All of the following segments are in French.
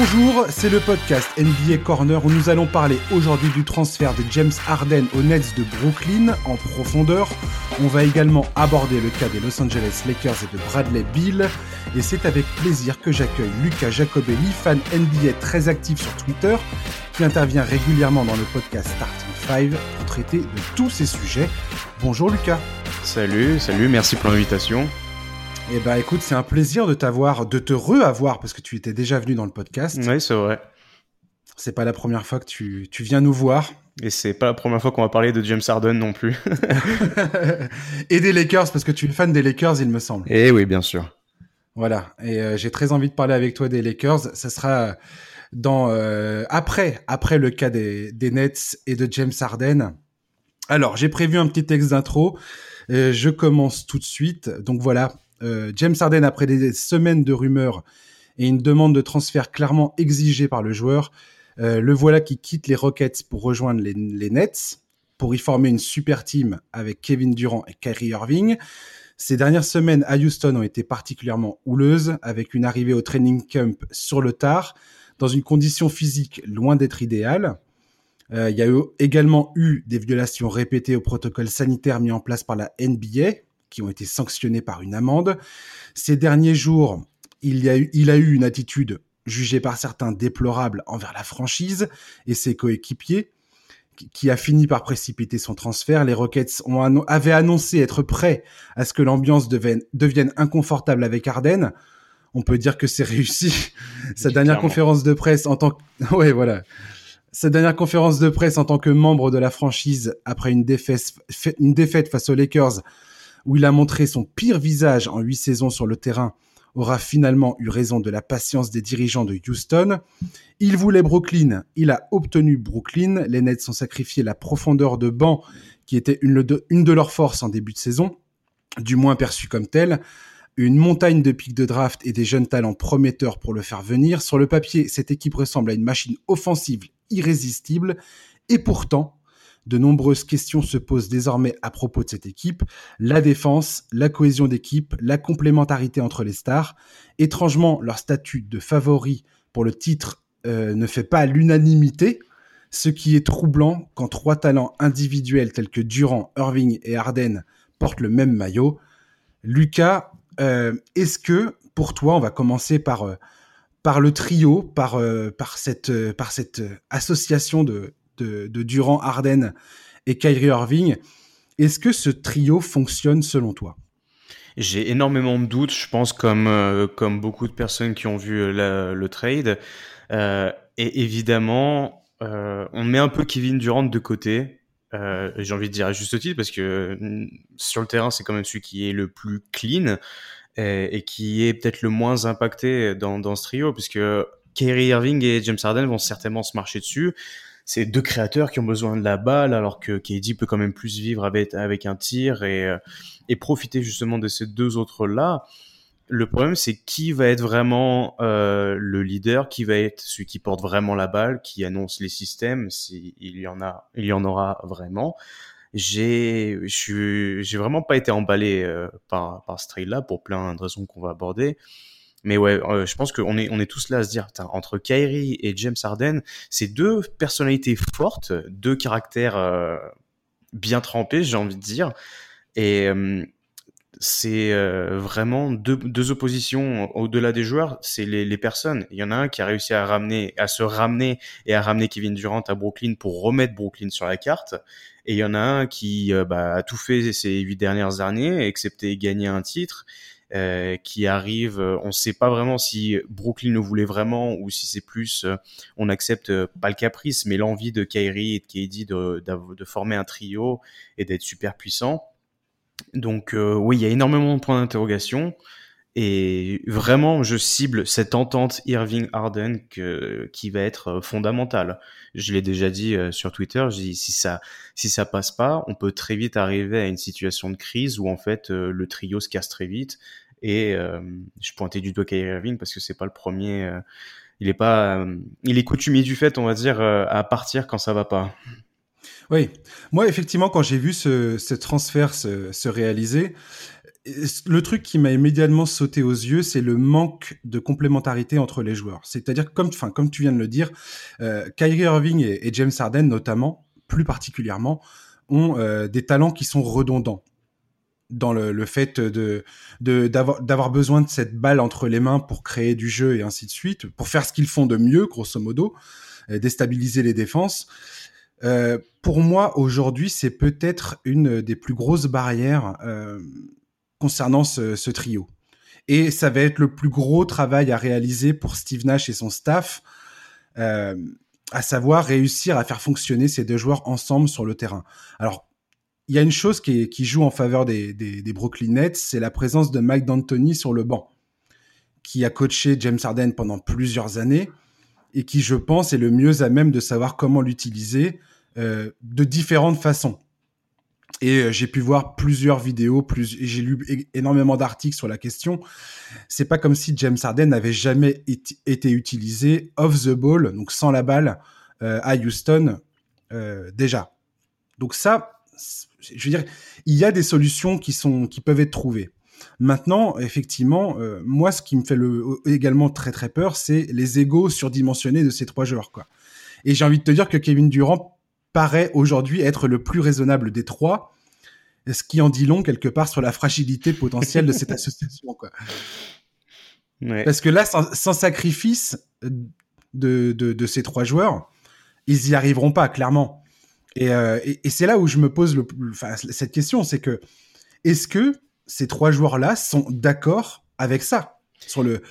Bonjour, c'est le podcast NBA Corner où nous allons parler aujourd'hui du transfert de James Harden aux Nets de Brooklyn en profondeur. On va également aborder le cas des Los Angeles Lakers et de Bradley Bill. Et c'est avec plaisir que j'accueille Lucas Jacobelli, fan NBA très actif sur Twitter, qui intervient régulièrement dans le podcast Starting 5 pour traiter de tous ces sujets. Bonjour Lucas. Salut, salut, merci pour l'invitation. Eh ben écoute, c'est un plaisir de t'avoir, de te re-avoir parce que tu étais déjà venu dans le podcast. Oui, c'est vrai. C'est pas la première fois que tu, tu viens nous voir. Et c'est pas la première fois qu'on va parler de James Harden non plus. et des Lakers parce que tu es fan des Lakers, il me semble. Eh oui, bien sûr. Voilà. Et euh, j'ai très envie de parler avec toi des Lakers. Ça sera dans euh, après après le cas des, des Nets et de James Harden. Alors j'ai prévu un petit texte d'intro. Euh, je commence tout de suite. Donc voilà, euh, James Harden, après des semaines de rumeurs et une demande de transfert clairement exigée par le joueur, euh, le voilà qui quitte les Rockets pour rejoindre les, Nets, pour y former une super team avec Kevin Durant et Kyrie Irving. Ces dernières semaines à Houston ont été particulièrement houleuses, avec une arrivée au training camp sur le tard, dans une condition physique loin d'être idéale. Euh, il y a également eu des violations répétées au protocole sanitaire mis en place par la NBA, qui ont été sanctionnés par une amende. Ces derniers jours, il, y a eu, il a eu une attitude jugée par certains déplorable envers la franchise et ses coéquipiers, qui a fini par précipiter son transfert. Les Rockets ont avaient annoncé être prêts à ce que l'ambiance devienne, devienne inconfortable avec Arden. On peut dire que c'est réussi. Sa dernière conférence de presse en tant que... ouais, voilà. Sa dernière conférence de presse en tant que membre de la franchise après une défaite, une défaite face aux Lakers où il a montré son pire visage en huit saisons sur le terrain, aura finalement eu raison de la patience des dirigeants de Houston. Il voulait Brooklyn, il a obtenu Brooklyn. Les Nets ont sacrifié la profondeur de banc qui était une de, une de leurs forces en début de saison, du moins perçue comme telle. Une montagne de pics de draft et des jeunes talents prometteurs pour le faire venir. Sur le papier, cette équipe ressemble à une machine offensive irrésistible. Et pourtant, de nombreuses questions se posent désormais à propos de cette équipe. La défense, la cohésion d'équipe, la complémentarité entre les stars. Étrangement, leur statut de favori pour le titre euh, ne fait pas l'unanimité, ce qui est troublant quand trois talents individuels tels que Durant, Irving et Harden portent le même maillot. Lucas, euh, est-ce que pour toi, on va commencer par, euh, par le trio, par, par, cette, par cette association de, de, Durant, Harden et Kyrie Irving. Est-ce que ce trio fonctionne selon toi? J'ai énormément de doutes, je pense, comme, euh, comme beaucoup de personnes qui ont vu euh, le trade. Euh, et évidemment, on met un peu Kevin Durant de côté. J'ai envie de dire à juste titre, parce que mm, sur le terrain, c'est quand même celui qui est le plus clean et, qui est peut-être le moins impacté dans, dans ce trio, puisque Kyrie Irving et James Harden vont certainement se marcher dessus c'est deux créateurs qui ont besoin de la balle, alors que KD peut quand même plus vivre avec, avec un tir et, euh, et profiter justement de ces deux autres-là. Le problème, c'est qui va être vraiment euh, le leader, qui va être celui qui porte vraiment la balle, qui annonce les systèmes, s'il y en a, il y en aura vraiment. J'ai, j'ai vraiment pas été emballé euh, par, par ce trail-là pour plein de raisons qu'on va aborder. Mais ouais, euh, je pense qu'on est, on est tous là à se dire, entre Kyrie et James Harden, c'est deux personnalités fortes, deux caractères euh, bien trempés, j'ai envie de dire. Et euh, c'est vraiment deux, deux, oppositions au-delà des joueurs, c'est les, les, personnes. Il y en a un qui a réussi à ramener, à se ramener et à ramener Kevin Durant à Brooklyn pour remettre Brooklyn sur la carte. Et il y en a un qui bah, a tout fait ces huit dernières années, excepté gagner un titre euh, qui arrive. Euh, on ne sait pas vraiment si Brooklyn le voulait vraiment ou si c'est plus, euh, on accepte pas le caprice, mais l'envie de Kyrie et de KD de, de, former un trio et d'être super puissant. Donc oui, il y a énormément de points d'interrogation. Et vraiment, je cible cette entente Irving-Harden qui va être fondamentale. Je l'ai déjà dit sur Twitter, si ça, si ça passe pas, on peut très vite arriver à une situation de crise où en fait le trio se casse très vite et euh, je pointais du doigt Kyrie Irving parce que c'est pas le premier. Euh, il est pas, euh, il est coutumier du fait, on va dire, à partir quand ça va pas. Oui, moi effectivement, quand j'ai vu ce, ce transfert se, se, réaliser, le truc qui m'a immédiatement sauté aux yeux, c'est le manque de complémentarité entre les joueurs. C'est-à-dire, comme, enfin, comme tu viens de le dire, euh, Kyrie Irving et, James Harden, notamment, plus particulièrement, ont euh, des talents qui sont redondants dans le, fait d'avoir besoin de cette balle entre les mains pour créer du jeu et ainsi de suite, pour faire ce qu'ils font de mieux, grosso modo, euh, déstabiliser les défenses. Pour moi, aujourd'hui, c'est peut-être une des plus grosses barrières concernant ce, trio. Et ça va être le plus gros travail à réaliser pour Steve Nash et son staff, euh, à savoir réussir à faire fonctionner ces deux joueurs ensemble sur le terrain. Alors, il y a une chose qui, joue en faveur des Brooklyn Nets, c'est la présence de Mike D'Antoni sur le banc, qui a coaché James Harden pendant plusieurs années et qui, je pense, est le mieux à même de savoir comment l'utiliser euh, de différentes façons. Et euh, j'ai pu voir plusieurs vidéos, plus, j'ai lu énormément d'articles sur la question. C'est pas comme si James Harden n'avait jamais été utilisé off the ball, donc sans la balle, euh, à Houston déjà. Donc ça, je veux dire, il y a des solutions qui sont, qui peuvent être trouvées. Maintenant, effectivement, moi, ce qui me fait le, également très très peur, c'est les égaux surdimensionnés de ces trois joueurs, quoi. Et j'ai envie de te dire que Kevin Durant paraît aujourd'hui être le plus raisonnable des trois, ce qui en dit long quelque part sur la fragilité potentielle de cette association. Quoi. Parce que là, sans, sacrifice de, de, ces trois joueurs, ils y arriveront pas, clairement. Et, euh, et, c'est là où je me pose le, enfin, cette question, c'est que est-ce que ces trois joueurs-là sont d'accord avec ça sur le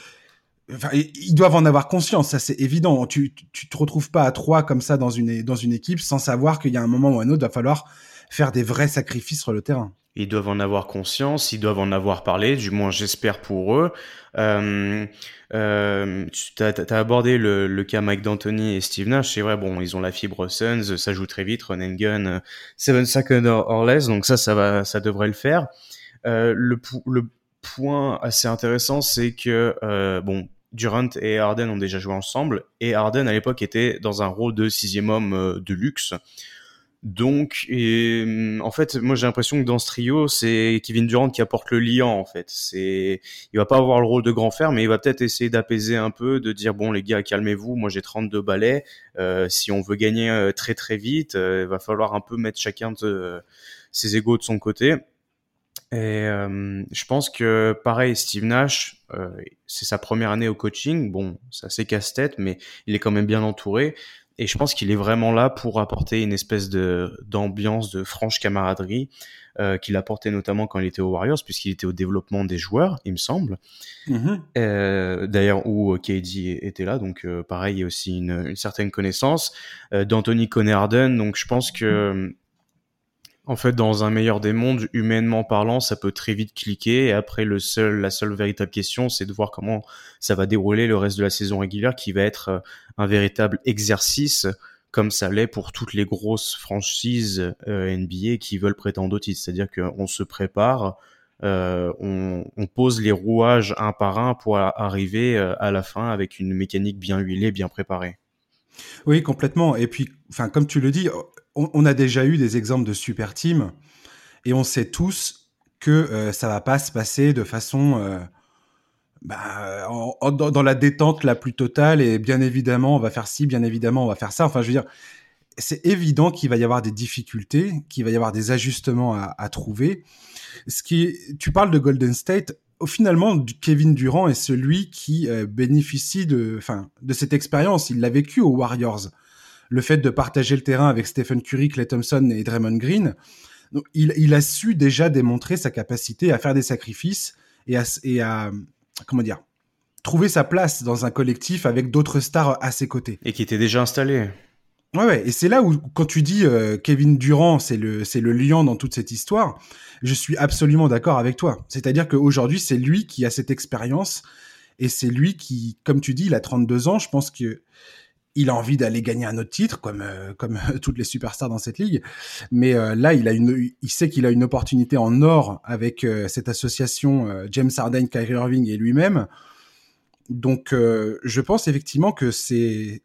ils doivent en avoir conscience, ça c'est évident. Tu, tu te retrouves pas à trois comme ça dans une, dans une équipe sans savoir qu'il y a un moment ou un autre, il va falloir faire des vrais sacrifices sur le terrain. Ils doivent en avoir conscience, ils doivent en avoir parlé, du moins j'espère pour eux. Euh, euh, tu as, abordé le, le, cas Mike D'Antoni et Steve Nash, c'est vrai, bon, ils ont la fibre Suns, ça joue très vite, and gun, seven seconds or less, donc ça, ça va, ça devrait le faire. Euh, le, le point assez intéressant, c'est que, euh, bon, Durant et Harden ont déjà joué ensemble et Harden à l'époque était dans un rôle de sixième homme euh, de luxe. Donc, mm, en fait, moi j'ai l'impression que dans ce trio, c'est Kevin Durant qui apporte le liant. En fait, c'est, il va pas avoir le rôle de grand frère, mais il va peut-être essayer d'apaiser un peu, de dire bon les gars, calmez-vous. Moi j'ai 32 balais. Euh, si on veut gagner euh, très très vite, il va falloir un peu mettre chacun de ses égaux de son côté. Et euh, je pense que pareil, Steve Nash, euh, c'est sa première année au coaching. Bon, c'est assez casse-tête, mais il est quand même bien entouré. Et je pense qu'il est vraiment là pour apporter une espèce de d'ambiance, de franche camaraderie euh, qu'il apportait notamment quand il était aux Warriors, puisqu'il était au développement des joueurs, il me semble. Mm-hmm. D'ailleurs, où KD était là, donc pareil, il y a aussi une, une certaine connaissance. D'Anthony Connerden, donc je pense que en fait, dans un meilleur des mondes, humainement parlant, ça peut très vite cliquer. Et après, le seul, la seule véritable question, c'est de voir comment ça va dérouler le reste de la saison régulière, qui va être euh, un véritable exercice, comme ça l'est pour toutes les grosses franchises euh, NBA qui veulent prétendre au titre. C'est-à-dire qu'on se prépare, euh, on, on, pose les rouages un par un pour arriver à la fin avec une mécanique bien huilée, bien préparée. Oui, complètement. Et puis, enfin, comme tu le dis, on, a déjà eu des exemples de super teams et on sait tous que euh, ça va pas se passer de façon euh, bah, dans, la détente la plus totale et bien évidemment on va faire ci, bien évidemment on va faire ça. Enfin, je veux dire, c'est évident qu'il va y avoir des difficultés, qu'il va y avoir des ajustements à, trouver. Ce qui, tu parles de Golden State. Finalement, Kevin Durant est celui qui euh, bénéficie de, de cette expérience. Il l'a vécu aux Warriors le fait de partager le terrain avec Stephen Curry, Clay Thompson et Draymond Green, il, a su déjà démontrer sa capacité à faire des sacrifices et à, comment dire, trouver sa place dans un collectif avec d'autres stars à ses côtés. Et qui était déjà installé. Ouais, ouais. Et c'est là où, quand tu dis euh, Kevin Durant, c'est le, c'est le lion dans toute cette histoire, je suis absolument d'accord avec toi. C'est-à-dire qu'aujourd'hui, c'est lui qui a cette expérience et c'est lui qui, comme tu dis, il a 32 ans. Je pense que il a envie d'aller gagner un autre titre, comme euh, comme toutes les superstars dans cette ligue. Mais euh, là, il a une, il sait qu'il a une opportunité en or avec euh, cette association James Harden, Kyrie Irving et lui-même. Donc, je pense effectivement que c'est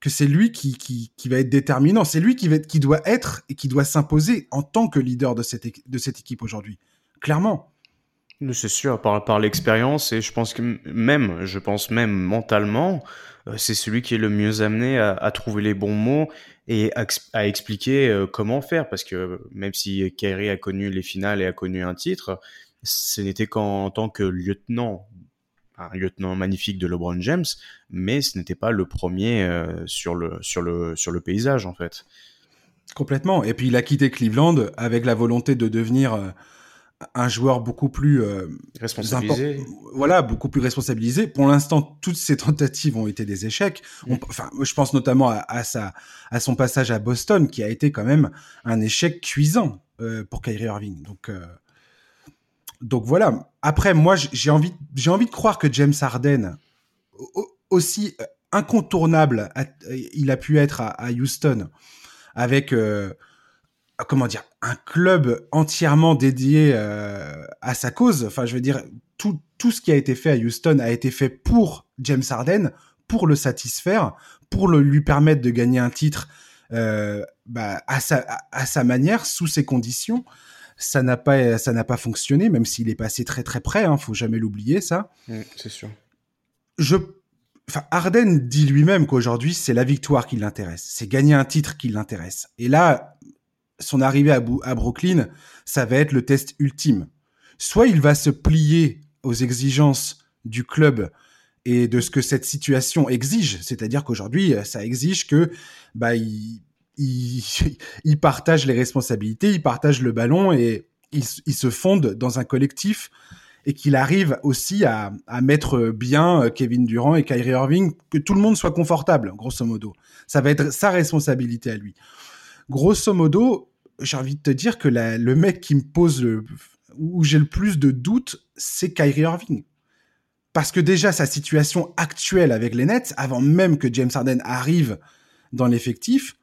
que c'est lui qui, qui, va être déterminant. C'est lui qui va qui doit être et qui doit s'imposer en tant que leader de cette de cette équipe aujourd'hui. Clairement. C'est sûr, par, par l'expérience, et je pense que même, je pense même mentalement, euh, c'est celui qui est le mieux amené à, trouver les bons mots et à, expliquer euh, comment faire. Parce que même si Kyrie a connu les finales et a connu un titre, ce n'était qu'en tant que lieutenant, un lieutenant magnifique de LeBron James, mais ce n'était pas le premier euh, sur, le, sur, le, sur le paysage en fait. Complètement. Et puis il a quitté Cleveland avec la volonté de devenir un joueur beaucoup plus euh, responsabilisé. Voilà, beaucoup plus responsabilisé. Pour l'instant, toutes ces tentatives ont été des échecs. Mm. enfin, je pense notamment à, sa, à son passage à Boston, qui a été quand même un échec cuisant euh, pour Kyrie Irving. Donc, euh, donc voilà. Après, moi, j'ai envie, j'ai envie de croire que James Harden, aussi incontournable, il a pu être à, Houston, avec comment dire, un club entièrement dédié euh, à sa cause. Enfin, je veux dire, tout, tout ce qui a été fait à Houston a été fait pour James Harden, pour le satisfaire, pour le, lui permettre de gagner un titre euh, bah, à, sa manière, sous ses conditions. Ça n'a pas, ça n'a pas fonctionné, même s'il est passé très très près. Hein, faut jamais l'oublier, ça. Mmh, c'est sûr. Je Enfin, Harden dit lui-même qu'aujourd'hui, c'est la victoire qui l'intéresse. C'est gagner un titre qui l'intéresse. Et là, son arrivée à, à Brooklyn, ça va être le test ultime. Soit il va se plier aux exigences du club et de ce que cette situation exige, c'est-à-dire qu'aujourd'hui, ça exige que bah il, il, il, partage les responsabilités, il partage le ballon et il, il se fonde dans un collectif et qu'il arrive aussi à, mettre bien Kevin Durant et Kyrie Irving, que tout le monde soit confortable, grosso modo. Ça va être sa responsabilité à lui grosso modo, j'ai envie de te dire que le mec qui me pose le, où j'ai le plus de doutes, c'est Kyrie Irving. Parce que déjà, sa situation actuelle avec les Nets, avant même que James Harden arrive dans l'effectif,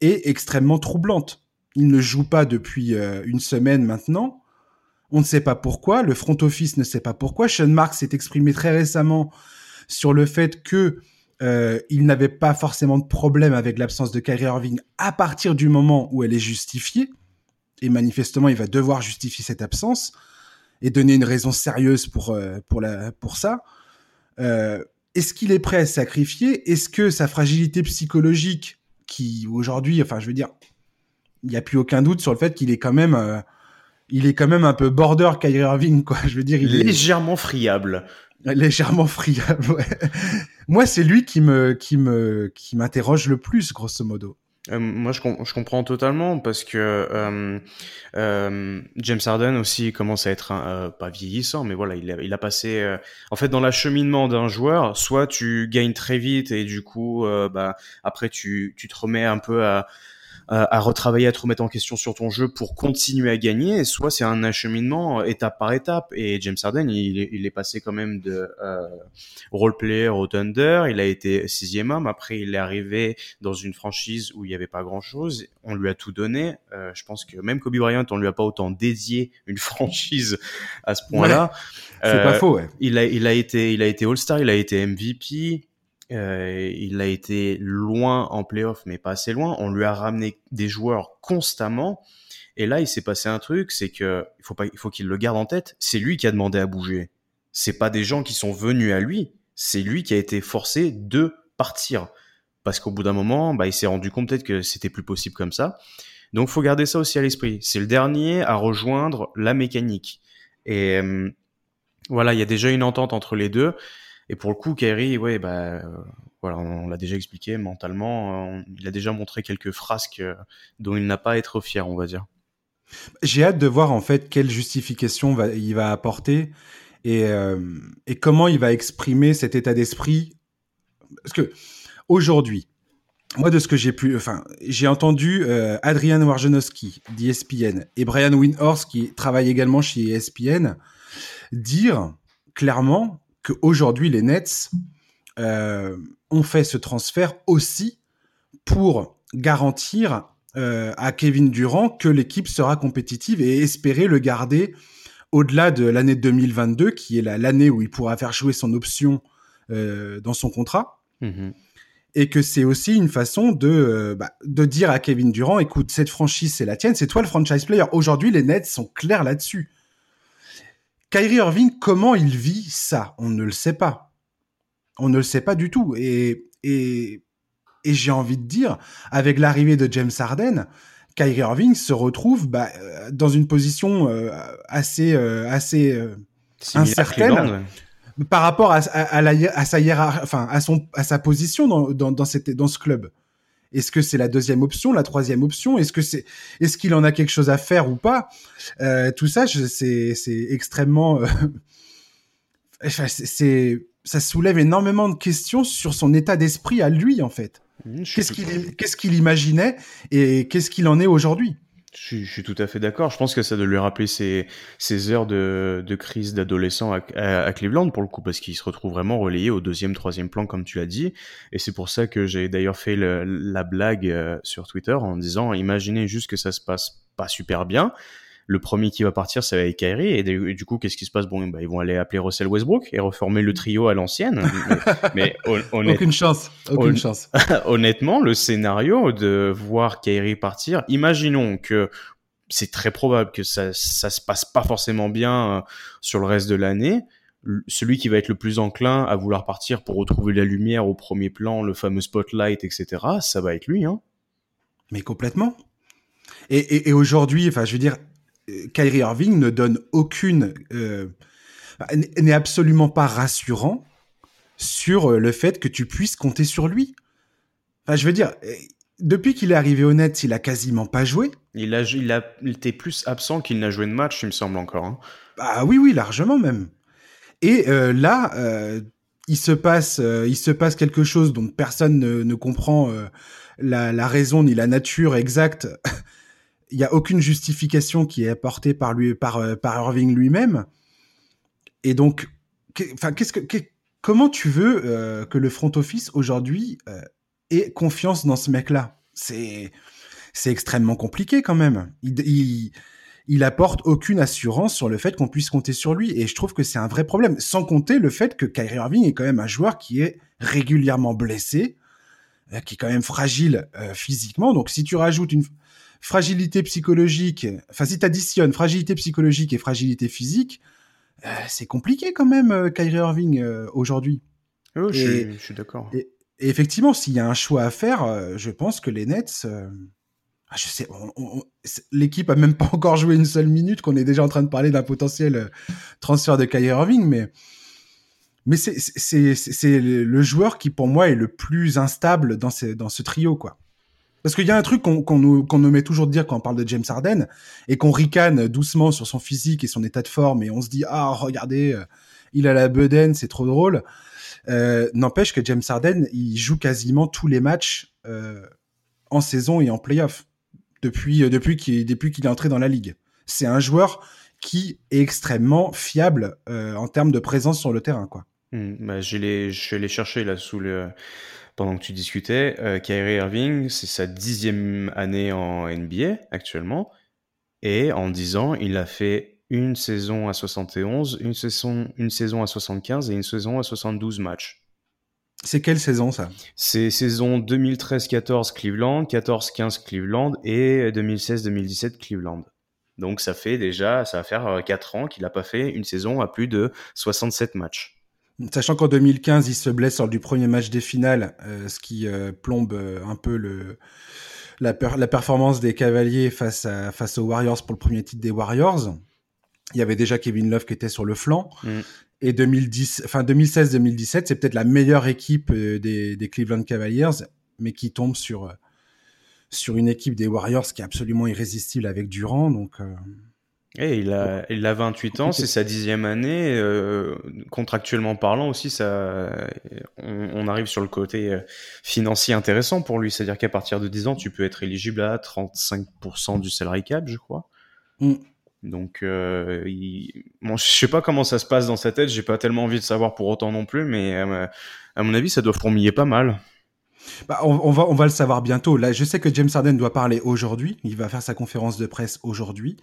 est extrêmement troublante. Il ne joue pas depuis euh, une semaine maintenant. On ne sait pas pourquoi. Le front office ne sait pas pourquoi. Sean Marks s'est exprimé très récemment sur le fait que euh, il n'avait pas forcément de problème avec l'absence de Kyrie Irving à partir du moment où elle est justifiée. Et manifestement, il va devoir justifier cette absence et donner une raison sérieuse pour, euh, pour, la, pour ça. Est-ce qu'il est prêt à sacrifier? Est-ce que sa fragilité psychologique, qui aujourd'hui, enfin, je veux dire, il n'y a plus aucun doute sur le fait qu'il est quand même, euh, il est quand même un peu border Kyrie Irving, quoi. Je veux dire, il légèrement est... friable. Légèrement friable. Ouais. Moi, c'est lui qui me qui me qui m'interroge le plus, grosso modo. Euh, moi, je, je, comprends totalement parce que euh, euh, James Harden aussi commence à être un, euh, pas vieillissant, mais voilà, il a, il a passé. Euh, en fait, dans l'acheminement d'un joueur, soit tu gagnes très vite et du coup, bah après tu tu te remets un peu à à retravailler, à te remettre en question sur ton jeu pour continuer à gagner, soit c'est un acheminement étape par étape. Et James Harden, il, il est passé quand même de euh, role player au Thunder, il a été sixième homme, après il est arrivé dans une franchise où il n'y avait pas grand-chose, on lui a tout donné. Euh, je pense que même Kobe Bryant, on lui a pas autant dédié une franchise à ce point-là. c'est pas euh, faux, ouais. Il a, il a été, il a été All-Star, il a été MVP. Euh, il a été loin en playoff, mais pas assez loin. On lui a ramené des joueurs constamment. Et là, il s'est passé un truc, c'est que il faut pas, il faut qu'il le garde en tête. C'est lui qui a demandé à bouger. C'est pas des gens qui sont venus à lui. C'est lui qui a été forcé de partir. Parce qu'au bout d'un moment, bah, il s'est rendu compte peut-être que c'était plus possible comme ça. Donc, faut garder ça aussi à l'esprit. C'est le dernier à rejoindre la mécanique. Et euh, voilà, il y a déjà une entente entre les deux. Et pour le coup, Kyrie, ouais, bah, euh, voilà, on, l'a déjà expliqué mentalement, il a déjà montré quelques frasques euh, dont il n'a pas à être fier, on va dire. J'ai hâte de voir en fait quelle justification il va apporter et, euh, comment il va exprimer cet état d'esprit. Parce que aujourd'hui, moi de ce que j'ai pu, enfin, j'ai entendu euh, Adrian Warjanowski d'ESPN et Brian Windhorst qui travaille également chez ESPN dire clairement qu'aujourd'hui, les Nets euh, ont fait ce transfert aussi pour garantir euh, à Kevin Durant que l'équipe sera compétitive et espérer le garder au-delà de l'année 2022, qui est l'année où il pourra faire jouer son option euh, dans son contrat. Mm-hmm. Et que c'est aussi une façon de, bah, de dire à Kevin Durant, écoute, cette franchise, c'est la tienne, c'est toi le franchise player. Aujourd'hui, les Nets sont clairs là-dessus. Kyrie Irving, comment il vit ça? On ne le sait pas. On ne le sait pas du tout. Et, et, et j'ai envie de dire, avec l'arrivée de James Harden, Kyrie Irving se retrouve bah, euh, dans une position euh, assez, euh, assez incertaine par rapport à, à, la, à sa hiérarchie, enfin à son, à sa position dans, dans, dans, cette, dans ce club. Est-ce que c'est la deuxième option, la troisième option? Est-ce que c'est, est-ce qu'il en a quelque chose à faire ou pas? Euh, Tout ça, c'est, c'est extrêmement, euh... c'est, ça soulève énormément de questions sur son état d'esprit à lui en fait. Mmh, qu'est-ce qu'il, qu'est-ce qu'il imaginait et qu'est-ce qu'il en est aujourd'hui? Je, je, suis tout à fait d'accord. Je pense que ça doit lui rappeler ses, ses heures de, de crise d'adolescent à, à, Cleveland, pour le coup, parce qu'il se retrouve vraiment relayé au deuxième, troisième plan, comme tu as dit. Et c'est pour ça que j'ai d'ailleurs fait le, la blague euh, sur Twitter en disant, imaginez juste que ça se passe pas super bien le premier qui va partir, ça va être Kyrie. Et, du coup, qu'est-ce qui se passe? Bon, bah, ils vont aller appeler Russell Westbrook et reformer le trio à l'ancienne. mais, aucune chance, aucune chance. honnêtement, le scénario de voir Kyrie partir, imaginons que c'est très probable que ça, ça se passe pas forcément bien euh, sur le reste de l'année. Celui qui va être le plus enclin à vouloir partir pour retrouver la lumière au premier plan, le fameux spotlight, etc., ça va être lui, hein. Mais complètement. Et, et, et aujourd'hui, enfin, je veux dire, Kyrie Irving ne donne aucune, euh, n'est absolument pas rassurant sur euh, le fait que tu puisses compter sur lui. Enfin, je veux dire, euh, depuis qu'il est arrivé au net, il a quasiment pas joué. Il a, il a, il était plus absent qu'il n'a joué de match, il me semble encore. Hein. Ah oui, oui, largement même. Et euh, là, euh, il se passe, euh, il se passe quelque chose dont personne ne, ne comprend la, la, raison ni la nature exacte il y a aucune justification qui est apportée par lui, euh, par Irving lui-même. Et donc, enfin, comment tu veux euh, que le front office aujourd'hui euh, ait confiance dans ce mec-là? C'est, extrêmement compliqué quand même. Il, il, il, apporte aucune assurance sur le fait qu'on puisse compter sur lui, et je trouve que c'est un vrai problème. Sans compter le fait que Kyrie Irving est quand même un joueur qui est régulièrement blessé, qui est quand même fragile physiquement. Donc, si tu rajoutes une fragilité psychologique, enfin si tu additionnes fragilité psychologique et fragilité physique, euh, c'est compliqué quand même euh, Kyrie Irving euh, aujourd'hui. Oh, je, suis d'accord. Et, effectivement, s'il y a un choix à faire, je pense que les Nets, ah, je sais, l'équipe a même pas encore joué une seule minute, qu'on est déjà en train de parler d'un potentiel transfert de Kyrie Irving, mais mais c'est le joueur qui pour moi est le plus instable dans, ces, dans ce trio quoi. Parce qu'il y a un truc qu'on nous, met toujours de dire quand on parle de James Harden et qu'on ricane doucement sur son physique et son état de forme et on se dit ah regardez euh, il a la bedaine c'est trop drôle. Euh, N'empêche que James Harden il joue quasiment tous les matchs euh, en saison et en playoff depuis depuis qu'il est entré dans la ligue. C'est un joueur qui est extrêmement fiable en termes de présence sur le terrain quoi. Mmh, bah, je l'ai cherché là sous le pendant que tu discutais, euh, Kyrie Irving, c'est sa dixième année en NBA actuellement. Et en dix ans, il a fait une saison à 71, une saison, une saison à 75 et une saison à 72 matchs. C'est quelle saison ça? C'est saison 2013-14 Cleveland, 14-15 Cleveland et 2016-2017 Cleveland. Donc ça fait déjà, ça va faire 4 euh, ans qu'il n'a pas fait une saison à plus de 67 matchs. Sachant qu'en 2015, il se blesse lors du premier match des finales, euh, ce qui euh, plombe euh, un peu le, la, la, performance des Cavaliers face, à, face aux Warriors pour le premier titre des Warriors. Il y avait déjà Kevin Love qui était sur le flanc. Mm. Et 2010, enfin 2016-2017, c'est peut-être la meilleure équipe des, des, Cleveland Cavaliers, mais qui tombe sur, sur une équipe des Warriors qui est absolument irrésistible avec Durant. Donc, et il a, il a 28 ans, c'est sa dixième année. Euh, contractuellement parlant aussi, ça, on, on, arrive sur le côté euh, financier intéressant pour lui. C'est-à-dire qu'à partir de 10 ans, tu peux être éligible à 35% du salary cap, je crois. Mm. Donc, euh, il... bon, je sais pas comment ça se passe dans sa tête. J'ai pas tellement envie de savoir pour autant non plus, mais euh, à mon avis, ça doit fourmiller pas mal. Bah, on, on, va, on va le savoir bientôt. Là, je sais que James Harden doit parler aujourd'hui. Il va faire sa conférence de presse aujourd'hui.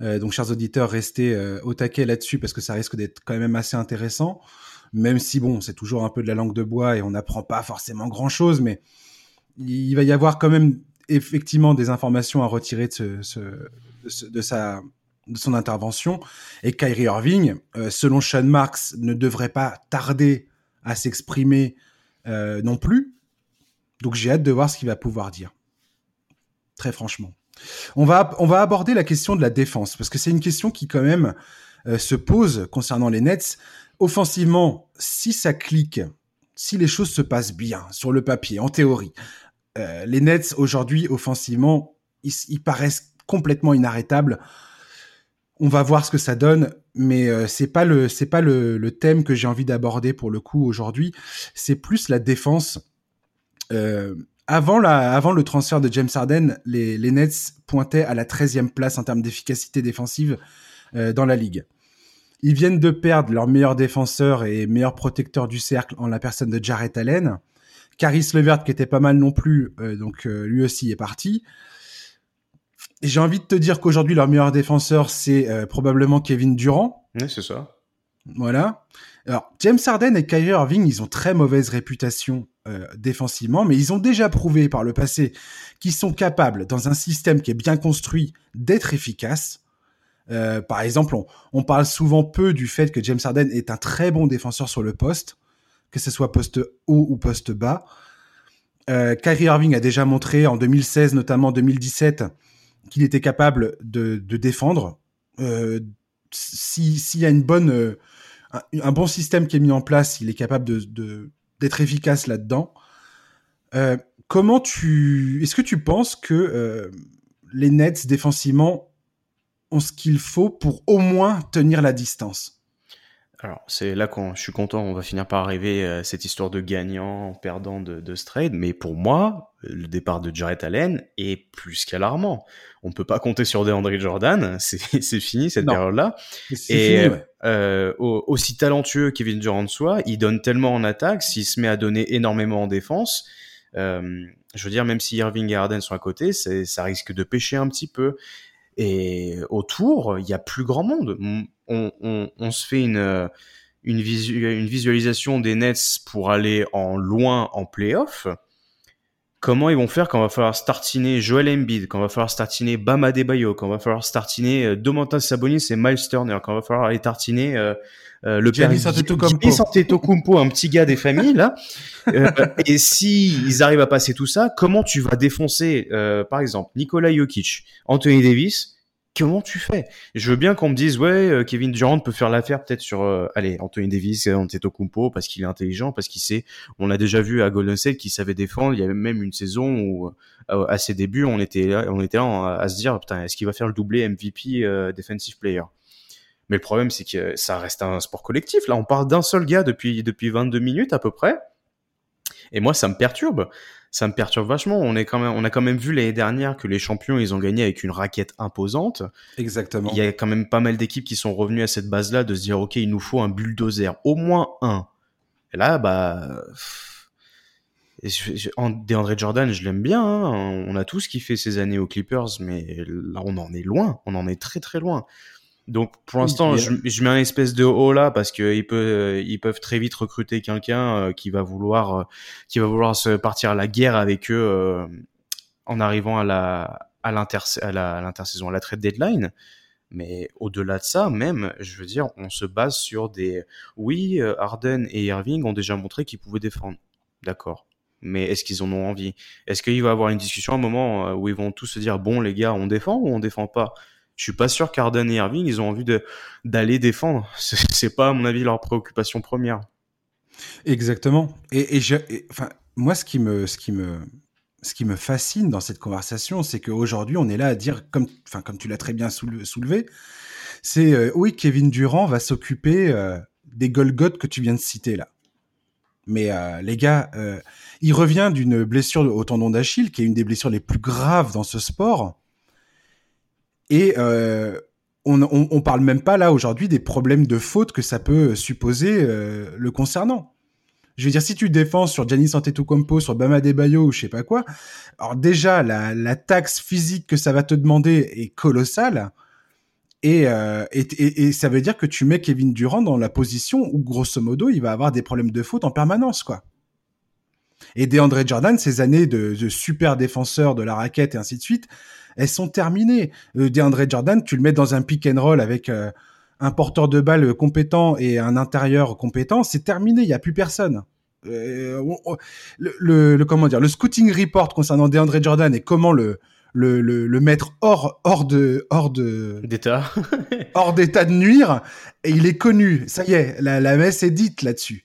Euh, donc, chers auditeurs, restez euh, au taquet là-dessus parce que ça risque d'être quand même assez intéressant. Même si, bon, c'est toujours un peu de la langue de bois et on n'apprend pas forcément grand-chose, mais il va y avoir quand même effectivement des informations à retirer de, ce, ce, de, sa, de son intervention. Et Kyrie Irving, selon Sean Marks, ne devrait pas tarder à s'exprimer non plus. Donc j'ai hâte de voir ce qu'il va pouvoir dire. Très franchement. On va, on va aborder la question de la défense, parce que c'est une question qui quand même euh, se pose concernant les Nets. Offensivement, si ça clique, si les choses se passent bien sur le papier, en théorie, euh, les Nets aujourd'hui, offensivement, ils, paraissent complètement inarrêtables. On va voir ce que ça donne, mais euh, c'est pas le c'est pas le, le, thème que j'ai envie d'aborder pour le coup aujourd'hui. C'est plus la défense. Avant, la, avant le transfert de James Harden, les, les Nets pointaient à la 13e place en termes d'efficacité défensive euh, dans la ligue. Ils viennent de perdre leur meilleur défenseur et meilleur protecteur du cercle en la personne de Jarrett Allen. Caris Levert, qui était pas mal non plus, euh, donc euh, lui aussi est parti. J'ai envie de te dire qu'aujourd'hui, leur meilleur défenseur, c'est probablement Kevin Durant. Oui, c'est ça. Voilà. Alors, James Harden et Kyrie Irving, ils ont très mauvaise réputation euh, défensivement, mais ils ont déjà prouvé par le passé qu'ils sont capables, dans un système qui est bien construit, d'être efficaces. Euh, par exemple, on, parle souvent peu du fait que James Harden est un très bon défenseur sur le poste, que ce soit poste haut ou poste bas. Euh, Kyrie Irving a déjà montré en 2016, notamment en 2017, qu'il était capable de, défendre. S'il y a une bonne, un, bon système qui est mis en place, il est capable de, d'être efficace là-dedans. Euh, comment tu, est-ce que tu penses que euh, les Nets défensivement ont ce qu'il faut pour au moins tenir la distance? Alors, c'est là quand je suis content, on va finir par arriver à cette histoire de gagnant, perdant de, de trade. Mais pour moi, le départ de Jarrett Allen est plus qu'alarmant. On peut pas compter sur DeAndre Jordan, c'est fini cette période-là. Et euh, aussi talentueux Kevin Durant soit, il donne tellement en attaque, s'il se met à donner énormément en défense, euh, je veux dire, même si Irving et Harden sont à côté, ça risque de pêcher un petit peu. Et autour, il y a plus grand monde. On, on, on se fait une, une, une, visualisation des Nets pour aller en loin en playoff. Comment ils vont faire quand va falloir startiner Joel Embiid, quand va falloir startiner Bam Adebayo, quand va falloir startiner euh, Domantas Sabonis et Miles Turner, quand va falloir aller tartiner euh, euh, le Antetokounmpo, un petit gars des familles là. Euh, et si ils arrivent à passer tout ça, comment tu vas défoncer, euh, par exemple, Nikola Jokic, Anthony Davis Comment tu fais? Je veux bien qu'on me dise ouais, Kevin Durant peut faire l'affaire peut-être sur allez Anthony Davis, Antetokounmpo parce qu'il est intelligent, parce qu'il sait. On l'a déjà vu à Golden State qu'il savait défendre. Il y avait même une saison où à ses débuts on était on était là à, se dire putain est-ce qu'il va faire le doublé MVP defensive player? Mais le problème, c'est que ça reste un sport collectif. Là, on parle d'un seul gars depuis, depuis 22 minutes à peu près. Et moi, ça me perturbe. Ça me perturbe vachement. On, est quand même, on a quand même vu l'année dernière que les champions, ils ont gagné avec une raquette imposante. Exactement. Il y a quand même pas mal d'équipes qui sont revenues à cette base-là de se dire, OK, il nous faut un bulldozer. Au moins un. Et là, bah... DeAndre Jordan, je l'aime bien. Hein. On a tous kiffé ces années aux Clippers, mais là, on en est loin. On en est très très loin. Donc pour l'instant, je, je, mets un espèce de haut là parce qu'ils peuvent, ils peuvent très vite recruter quelqu'un euh, qui va vouloir, euh, qui va vouloir se partir à la guerre avec eux euh, en arrivant à la, à l'inter, à la, l'intersaison, à la trade deadline. Mais au-delà de ça, même, je veux dire, on se base sur des. Oui, Harden et Irving ont déjà montré qu'ils pouvaient défendre. D'accord. Mais est-ce qu'ils en ont envie? Est-ce qu'il va y avoir une discussion à un moment où ils vont tous se dire bon les gars, on défend ou on défend pas? Je suis pas sûr qu'Arden et Irving, ils ont envie d'aller défendre. C'est pas, à mon avis, leur préoccupation première. Exactement. Et, enfin, moi, ce qui me, ce qui me, ce qui me fascine dans cette conversation, c'est qu'aujourd'hui, on est là à dire, comme, enfin, comme tu l'as très bien soulevé, c'est euh, oui, Kevin Durant va s'occuper euh, des Golgoth que tu viens de citer là. Mais euh, les gars, il revient d'une blessure au tendon d'Achille, qui est une des blessures les plus graves dans ce sport. Et euh, on, on, on, parle même pas là aujourd'hui des problèmes de faute que ça peut supposer euh, le concernant. Je veux dire, si tu défends sur Giannis Antetokounmpo, sur Bama Debayo ou je sais pas quoi, alors déjà la, la, taxe physique que ça va te demander est colossale. Et, euh, et, et, et, ça veut dire que tu mets Kevin Durant dans la position où grosso modo il va avoir des problèmes de faute en permanence, quoi. Et DeAndre Jordan, ces années de, de, super défenseur de la raquette et ainsi de suite, elles sont terminées. Euh, DeAndre Jordan, tu le mets dans un pick and roll avec euh, un porteur de balle compétent et un intérieur compétent, c'est terminé, il y a plus personne. Euh, le, le, comment dire, le scouting report concernant DeAndre Jordan et comment le le, le, le mettre hors hors de hors de d'état hors d'état de nuire et il est connu. Ça y est, la, la messe est dite là-dessus.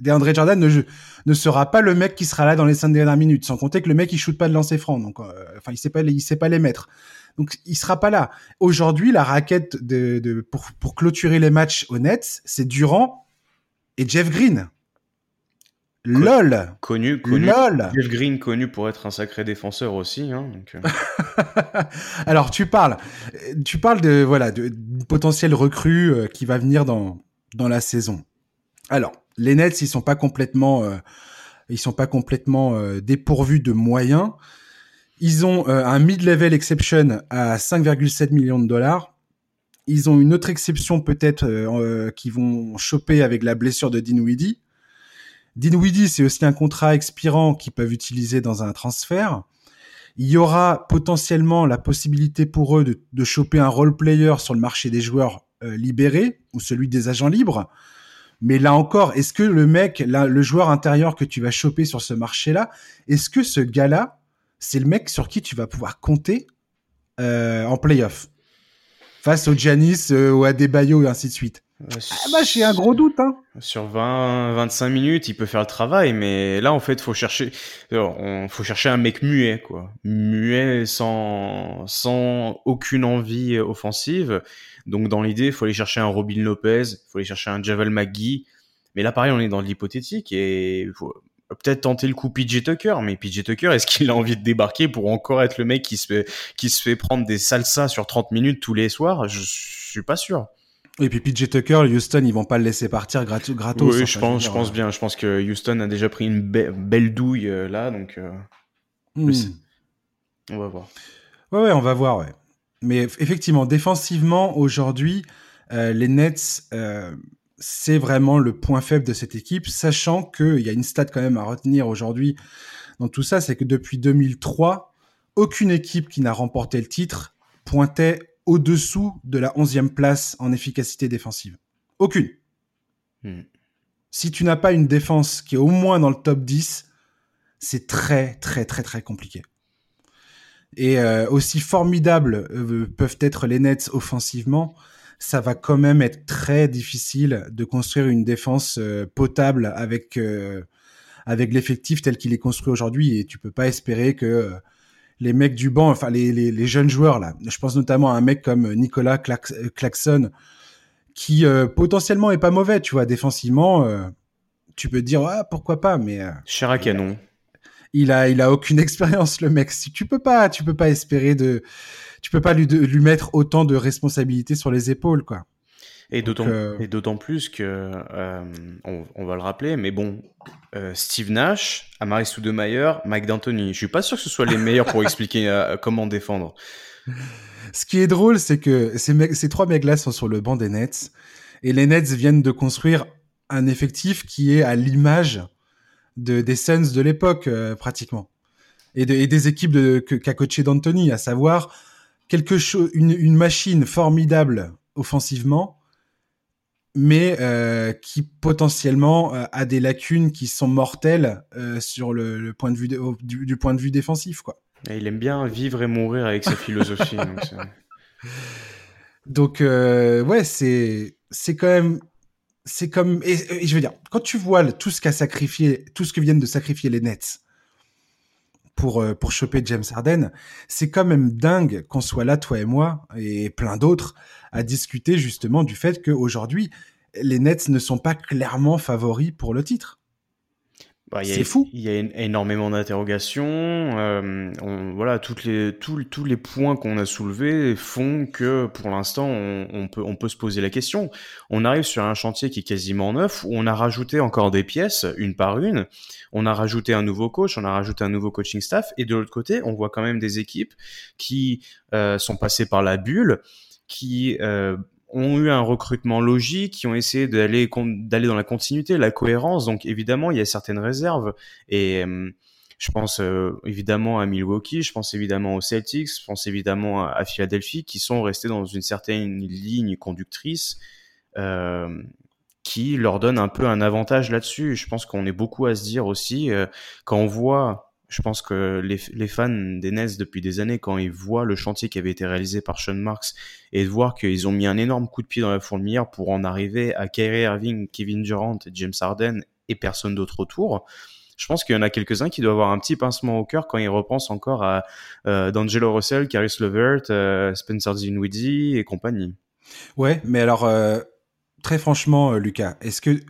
DeAndre Jordan ne, ne sera pas le mec qui sera là dans les cinq dernières minutes, sans compter que le mec il shoot pas de lancer franc, donc euh, enfin il sait pas il sait pas les mettre. Donc il sera pas là. Aujourd'hui, la raquette de, de pour, pour clôturer les matchs au Nets, c'est Durant et Jeff Green. LOL. Connu, connu. LOL. Jeff Green connu pour être un sacré défenseur aussi. Hein, donc, euh. Alors tu parles, tu parles de voilà de, de potentiel recrue euh, qui va venir dans dans la saison. Alors les Nets, ils sont pas complètement, euh, sont pas complètement euh, dépourvus de moyens. Ils ont euh, un mid-level exception à 5,7 millions de dollars. Ils ont une autre exception peut-être qui vont choper avec la blessure de Dinwiddie. Dinwiddie, c'est aussi un contrat expirant qu'ils peuvent utiliser dans un transfert. Il y aura potentiellement la possibilité pour eux de, de choper un role player sur le marché des joueurs libérés ou celui des agents libres. Mais là encore, est-ce que le mec, là, le joueur intérieur que tu vas choper sur ce marché-là, est-ce que ce gars-là, c'est le mec sur qui tu vas pouvoir compter euh, en playoff? Face au Giannis, euh, ou à Debayo et ainsi de suite euh, ah bah, j'ai un gros doute. Hein. Sur 20, 25 minutes, il peut faire le travail, mais là, en fait, faut chercher, on, faut chercher un mec muet, quoi. Muet, sans, sans aucune envie offensive. Donc, dans l'idée, il faut aller chercher un Robin Lopez, il faut aller chercher un Javel McGee. Mais là, pareil, on est dans l'hypothétique et faut peut-être tenter le coup PJ Tucker. Mais PJ Tucker, est-ce qu'il a envie de débarquer pour encore être le mec qui se fait, qui se fait prendre des salsas sur 30 minutes tous les soirs? Je suis pas sûr. Et puis PJ Tucker, Houston, ils vont pas le laisser partir gratos. gratos oui, hein, je pense, je pense dire, bien. Je pense que Houston a déjà pris une be- belle douille euh, là, donc euh, hmm. on va voir. Ouais, ouais, on va voir, ouais. Mais eff- effectivement, défensivement, aujourd'hui, euh, les Nets, euh, c'est vraiment le point faible de cette équipe, sachant qu'il y a une stat quand même à retenir aujourd'hui dans tout ça, c'est que depuis 2003, aucune équipe qui n'a remporté le titre pointait au-dessous de la 11e place en efficacité défensive. Aucune. Hmm. Si tu n'as pas une défense qui est au moins dans le top 10, c'est très, très, très, très compliqué. Et euh, aussi formidables euh, peuvent être les Nets offensivement, ça va quand même être très difficile de construire une défense euh, potable avec avec l'effectif tel qu'il est construit aujourd'hui. Et tu peux pas espérer que les mecs du banc, enfin les, les, les jeunes joueurs là, je pense notamment à un mec comme Nicolas Clax- Claxon, qui potentiellement est pas mauvais, tu vois, défensivement. tu peux te dire ah, pourquoi pas, mais Cher à canon. Il a il a aucune expérience le mec. Tu peux pas tu peux pas espérer de tu peux pas lui de- lui mettre autant de responsabilités sur les épaules quoi. Et d'autant euh, et d'autant plus que euh, on, on va le rappeler, mais bon, euh, Steve Nash, Amari Stoudemire, Mike D'Antoni, je suis pas sûr que ce soit les meilleurs pour expliquer euh, comment défendre. Ce qui est drôle, c'est que ces, mecs, ces trois mecs-là sont sur le banc des Nets et les Nets viennent de construire un effectif qui est à l'image de, des Suns de l'époque, euh, pratiquement. Et, de, et des équipes de, que, qu'a coaché d'Anthony, à savoir quelque chose, une, une machine formidable offensivement, mais euh, qui potentiellement euh, a des lacunes qui sont mortelles sur le, le point de vue de- du, du point de vue défensif, quoi. Et il aime bien vivre et mourir avec sa philosophie. donc c'est- Donc ouais, c'est c'est quand même c'est comme et, je veux dire quand tu vois tout ce qu'a sacrifié tout ce que viennent de sacrifier les Nets pour euh, pour choper James Harden, c'est quand même dingue qu'on soit là toi et moi et plein d'autres à discuter justement du fait qu'aujourd'hui les Nets ne sont pas clairement favoris pour le titre. Bah, il y a- C'est fou. Il y a énormément d'interrogations. euh, voilà, toutes les, tous, tous les points qu'on a soulevés font que, pour l'instant, on, on peut, on peut se poser la question. On arrive sur un chantier qui est quasiment neuf, où on a rajouté encore des pièces, une par une. On a rajouté un nouveau coach, on a rajouté un nouveau coaching staff. Et de l'autre côté, on voit quand même des équipes qui euh, sont passées par la bulle, qui euh, ont eu un recrutement logique, qui ont essayé d'aller dans la continuité, la cohérence. Donc évidemment, il y a certaines réserves. Et euh, je pense euh, évidemment à Milwaukee, je pense évidemment aux Celtics, je pense évidemment à, Philadelphie, qui sont restés dans une certaine ligne conductrice. Euh, qui leur donne un peu un avantage là-dessus. Je pense qu'on est beaucoup à se dire aussi, quand on voit je pense que les, les, fans des Nets depuis des années, quand ils voient le chantier qui avait été réalisé par Sean Marks et de voir qu'ils ont mis un énorme coup de pied dans la fourmilière pour en arriver à Kyrie Irving, Kevin Durant, James Harden et personne d'autre autour, je pense qu'il y en a quelques-uns qui doivent avoir un petit pincement au cœur quand ils repensent encore à euh, D'Angelo Russell, Caris LeVert, euh, Spencer Dinwiddie et compagnie. Ouais, mais alors, euh, très franchement, Lucas, est-ce que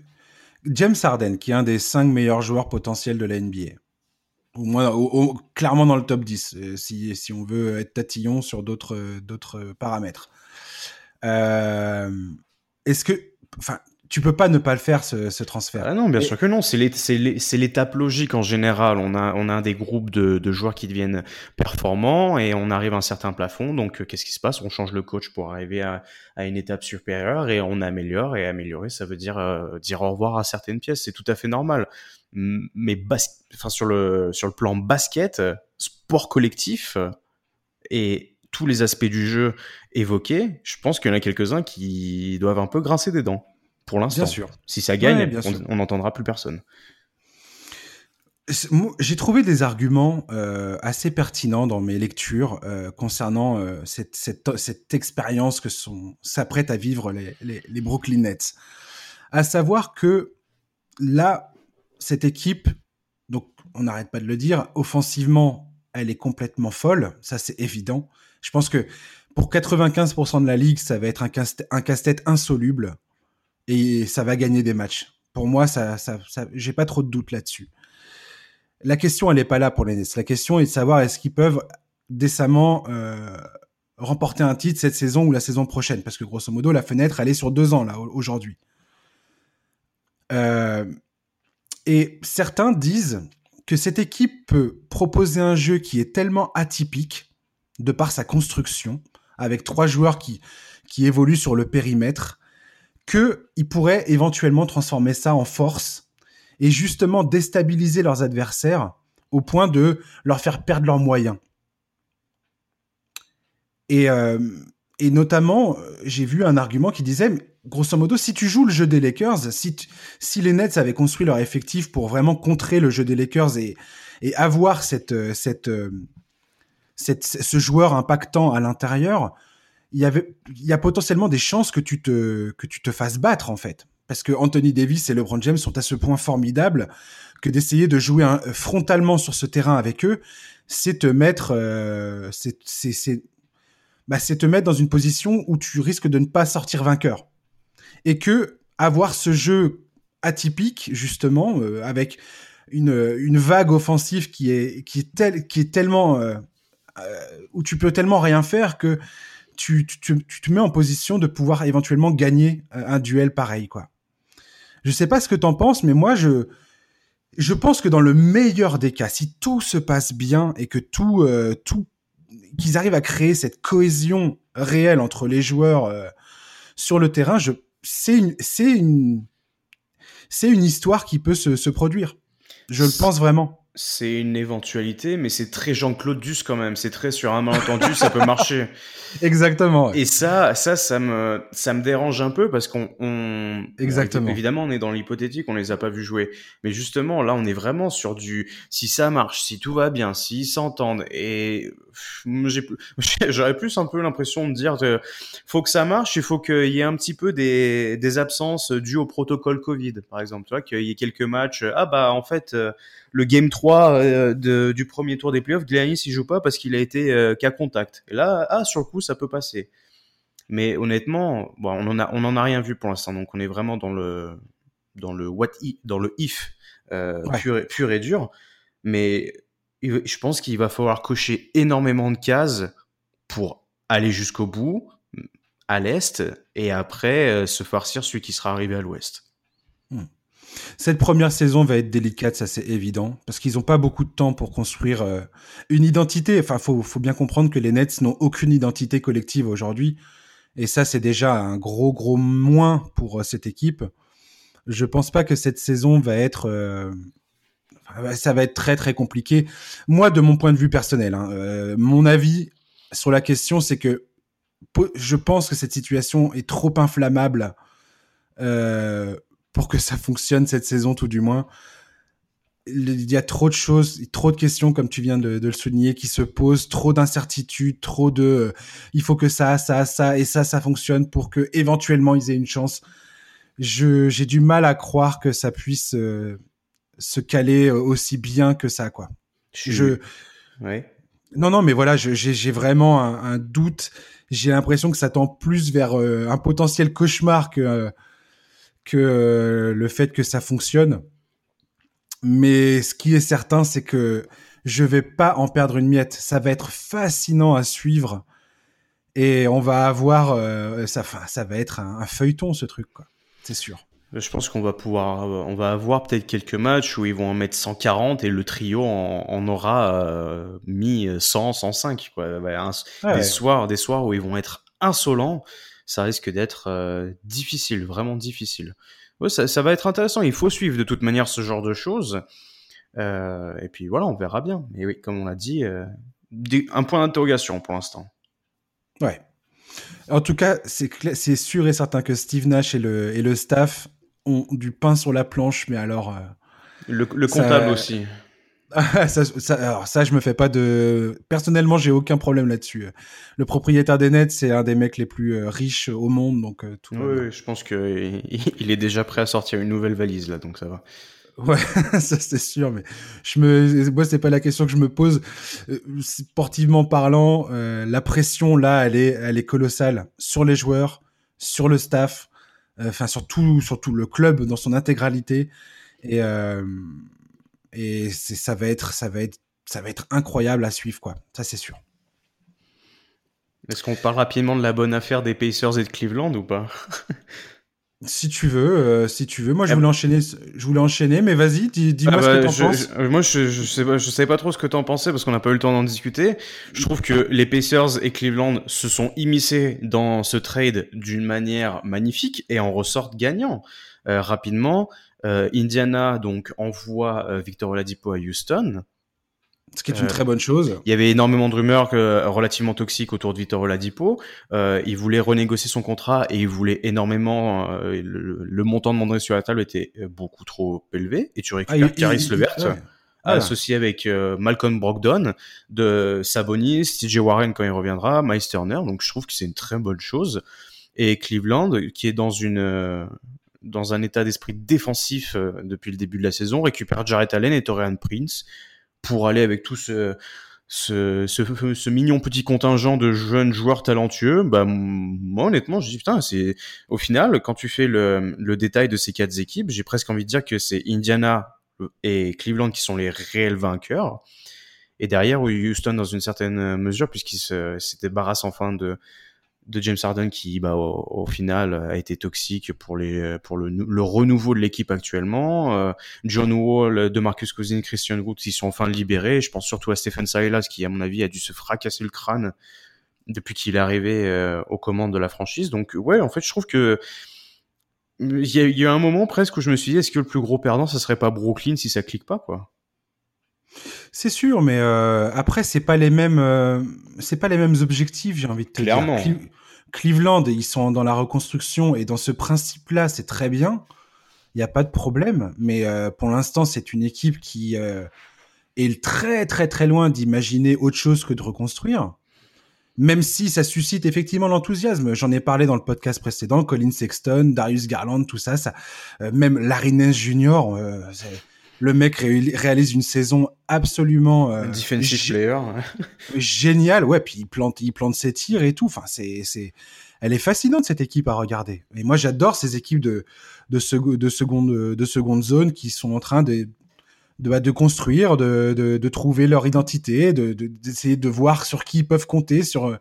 James Harden, qui est un des cinq meilleurs joueurs potentiels de la NBA, au moins clairement dans le top 10 euh, si, si on veut être tatillon sur d'autres d'autres paramètres. Euh, est-ce que enfin tu peux pas ne pas le faire ce, transfert? Ah non, bien sûr que non. C'est l'étape logique en général. On a, on a des groupes de, de, joueurs qui deviennent performants et on arrive à un certain plafond. Donc, euh, qu'est-ce qui se passe? On change le coach pour arriver à, à, une étape supérieure et on améliore. Et améliorer, ça veut dire euh, dire au revoir à certaines pièces. C'est tout à fait normal. Mais enfin, sur, le, sur le plan basket, sport collectif et tous les aspects du jeu évoqués, je pense qu'il y en a quelques-uns qui doivent un peu grincer des dents pour l'instant. Bien sûr. Si ça gagne, on n'entendra plus personne. J'ai trouvé des arguments euh, assez pertinents dans mes lectures euh, concernant euh, cette, cette, cette, expérience que s'apprêtent à vivre les, les, les, Brooklyn Nets. À savoir que là, cette équipe, donc on n'arrête pas de le dire, offensivement, elle est complètement folle, ça c'est évident. Je pense que pour 95% de la ligue, ça va être un casse-tête insoluble et ça va gagner des matchs. Pour moi, ça, ça, j'ai pas trop de doute là-dessus. La question, elle n'est pas là pour les Nets. La question est de savoir est-ce qu'ils peuvent décemment euh, remporter un titre cette saison ou la saison prochaine, parce que grosso modo, la fenêtre, elle est sur deux ans là aujourd'hui. Euh, et certains disent que cette équipe peut proposer un jeu qui est tellement atypique de par sa construction, avec trois joueurs qui, évoluent sur le périmètre, qu'ils pourraient éventuellement transformer ça en force et justement déstabiliser leurs adversaires au point de leur faire perdre leurs moyens. Et, euh, et notamment, j'ai vu un argument qui disait, grosso modo, si tu joues le jeu des Lakers, si, si les Nets avaient construit leur effectif pour vraiment contrer le jeu des Lakers et, et avoir cette, cette, cette, ce joueur impactant à l'intérieur, il y avait, il y a potentiellement des chances que tu te, que tu te fasses battre en fait, parce que Anthony Davis et LeBron James sont à ce point formidables que d'essayer de jouer frontalement sur ce terrain avec eux, c'est te mettre, euh, c'est, bah, c'est te mettre dans une position où tu risques de ne pas sortir vainqueur, et que avoir ce jeu atypique justement euh, avec une, une vague offensive qui est qui est tel, qui est tellement euh, euh où tu peux tellement rien faire que tu, tu, tu, te mets en position de pouvoir éventuellement gagner un duel pareil, quoi. Je sais pas ce que t'en penses, mais moi, je, je pense que dans le meilleur des cas, si tout se passe bien et que tout, tout, qu'ils arrivent à créer cette cohésion réelle entre les joueurs euh, sur le terrain, je, c'est une, c'est une, c'est une histoire qui peut se, se produire. Je le pense vraiment c'est une éventualité, mais c'est très Jean-Claude Duss quand même. C'est très sur un malentendu, ça peut marcher. Exactement. Et ça, ça, ça me, ça me dérange un peu parce qu'on, on, exactement. évidemment, on est dans l'hypothétique, on les a pas vus jouer. Mais justement, là, on est vraiment sur du, si ça marche, si tout va bien, s'ils s'entendent. Et j'ai, j'aurais plus un peu l'impression de dire, de, faut que ça marche, il faut qu'il y ait un petit peu des, des absences dues au protocole Covid, par exemple. Tu vois, qu'il y ait quelques matchs. Ah bah, en fait, euh, le game 3 euh, de, du premier tour des playoffs, Glianis il joue pas parce qu'il a été euh, qu'à contact. Et là, ah, sur le coup, ça peut passer. Mais honnêtement, bon, on en a, on en a rien vu pour l'instant. Donc on est vraiment dans le, dans le what if, dans le if euh, pur, pur, et dur. Mais je pense qu'il va falloir cocher énormément de cases pour aller jusqu'au bout à l'est et après se farcir celui qui sera arrivé à l'ouest. Cette première saison va être délicate, ça c'est évident, parce qu'ils n'ont pas beaucoup de temps pour construire euh, une identité. Enfin, faut, faut bien comprendre que les Nets n'ont aucune identité collective aujourd'hui. Et ça, c'est déjà un gros, gros moins pour cette équipe. Je pense pas que cette saison va être ça va être très très compliqué. Moi, de mon point de vue personnel, hein, euh, mon avis sur la question, c'est que je pense que cette situation est trop inflammable euh, pour que ça fonctionne cette saison, tout du moins. Il y a trop de choses, trop de questions, comme tu viens de, le souligner, qui se posent, trop d'incertitudes, trop de, euh, il faut que ça, ça, ça et ça, ça fonctionne pour que éventuellement ils aient une chance. Je, j'ai du mal à croire que ça puisse se caler euh, aussi bien que ça, quoi. Je, ouais. Non, non, mais voilà, j'ai vraiment un, doute. J'ai l'impression que ça tend plus vers euh, un potentiel cauchemar que euh, que le fait que ça fonctionne. Mais ce qui est certain, c'est que je vais pas en perdre une miette. Ça va être fascinant à suivre et on va avoir ça. Ça va être un, un feuilleton ce truc, quoi. C'est sûr. Je pense qu'on va pouvoir, on va avoir peut-être quelques matchs où ils vont en mettre 140 et le trio en, aura euh, mis 100, 105. Quoi. Des soirs, des soirs où ils vont être insolents, ça risque d'être euh, difficile, vraiment difficile. Ouais, ça, ça, va être intéressant. Il faut suivre de toute manière ce genre de choses. Euh, et puis voilà, on verra bien. Mais oui, comme on l'a dit, un point d'interrogation pour l'instant. Ouais. En tout cas, c'est sûr et certain que Steve Nash et le, et le staff ont du pain sur la planche, mais alors. Euh, le, comptable aussi. ça, ça, alors ça, je me fais pas de. Personnellement, j'ai aucun problème là-dessus. Le propriétaire des nets, c'est un des mecs les plus euh, riches au monde, donc euh, tout. Oui, je pense que il est déjà prêt à sortir une nouvelle valise là, donc ça va. Ouais, ça c'est sûr, mais je me, moi c'est pas la question que je me pose. sportivement parlant, la pression là, elle est, elle est colossale sur les joueurs, sur le staff enfin surtout surtout le club dans son intégralité et euh, et c'est ça va être ça va être ça va être incroyable à suivre quoi ça c'est sûr est-ce qu'on parle rapidement de la bonne affaire des Pacers et de Cleveland ou pas? Si tu veux, euh, si tu veux. Moi, je voulais enchaîner, je voulais enchaîner, mais vas-y, dis-moi ah ce que bah, t'en penses. moi, je, je sais pas, je savais pas trop ce que t'en pensais parce qu'on n'a pas eu le temps d'en discuter. Je trouve que les Pacers et Cleveland se sont immiscés dans ce trade d'une manière magnifique et en ressortent gagnants euh, rapidement. Euh, Indiana donc envoie Victor Oladipo à Houston. Ce qui est une euh, très bonne chose. Il y avait énormément de rumeurs que, relativement toxiques autour de Victor Oladipo. Euh, il voulait renégocier son contrat et il voulait énormément. Euh, le, montant demandé sur la table était beaucoup trop élevé. Et tu récupères ah, Caris Levert. Ah. associé avec Malcolm Brogdon, de Sabonis, TJ Warren quand il reviendra, Miles Turner. Donc je trouve que c'est une très bonne chose. Et Cleveland, qui est dans une dans un état d'esprit défensif depuis le début de la saison, récupère Jarrett Allen et Torian Prince pour aller avec tout ce, ce, mignon petit contingent de jeunes joueurs talentueux, bah moi honnêtement, je dis putain, c'est au final quand tu fais le, le détail de ces quatre équipes, j'ai presque envie de dire que c'est Indiana et Cleveland qui sont les réels vainqueurs. Et derrière, Houston dans une certaine mesure, puisqu'il se, se débarrasse enfin de, de James Harden qui, bah, au, final, a été toxique pour les pour le, le renouveau de l'équipe actuellement. Euh, John Wall, de Marcus Cousins, Christian Wood, ils sont enfin libérés. Je pense surtout à Stephen Silas qui, à mon avis, a dû se fracasser le crâne depuis qu'il est arrivé euh, aux commandes de la franchise. Donc, ouais, en fait, je trouve que il y a, il y a un moment presque où je me suis dit, est-ce que le plus gros perdant, ça serait pas Brooklyn si ça clique pas, quoi? C'est sûr, mais euh, après c'est pas les mêmes, euh, c'est pas les mêmes objectifs, j'ai envie de te Clairement. dire. Cleveland, ils sont dans la reconstruction et dans ce principe-là, c'est très bien. Il n'y a pas de problème, mais euh, pour l'instant, c'est une équipe qui est très très très loin d'imaginer autre chose que de reconstruire. Même si ça suscite effectivement l'enthousiasme, j'en ai parlé dans le podcast précédent, Colin Sexton, Darius Garland, tout ça, ça, même Larry Nance Jr le mec réalise une saison absolument euh, defensive player. génial ouais puis il plante il plante ses tirs et tout. Enfin c'est c'est elle est fascinante cette équipe à regarder. Et moi j'adore ces équipes de de, de seconde de seconde zone qui sont en train de de, bah, de construire de, de, de trouver leur identité de d'essayer de, voir sur qui ils peuvent compter sur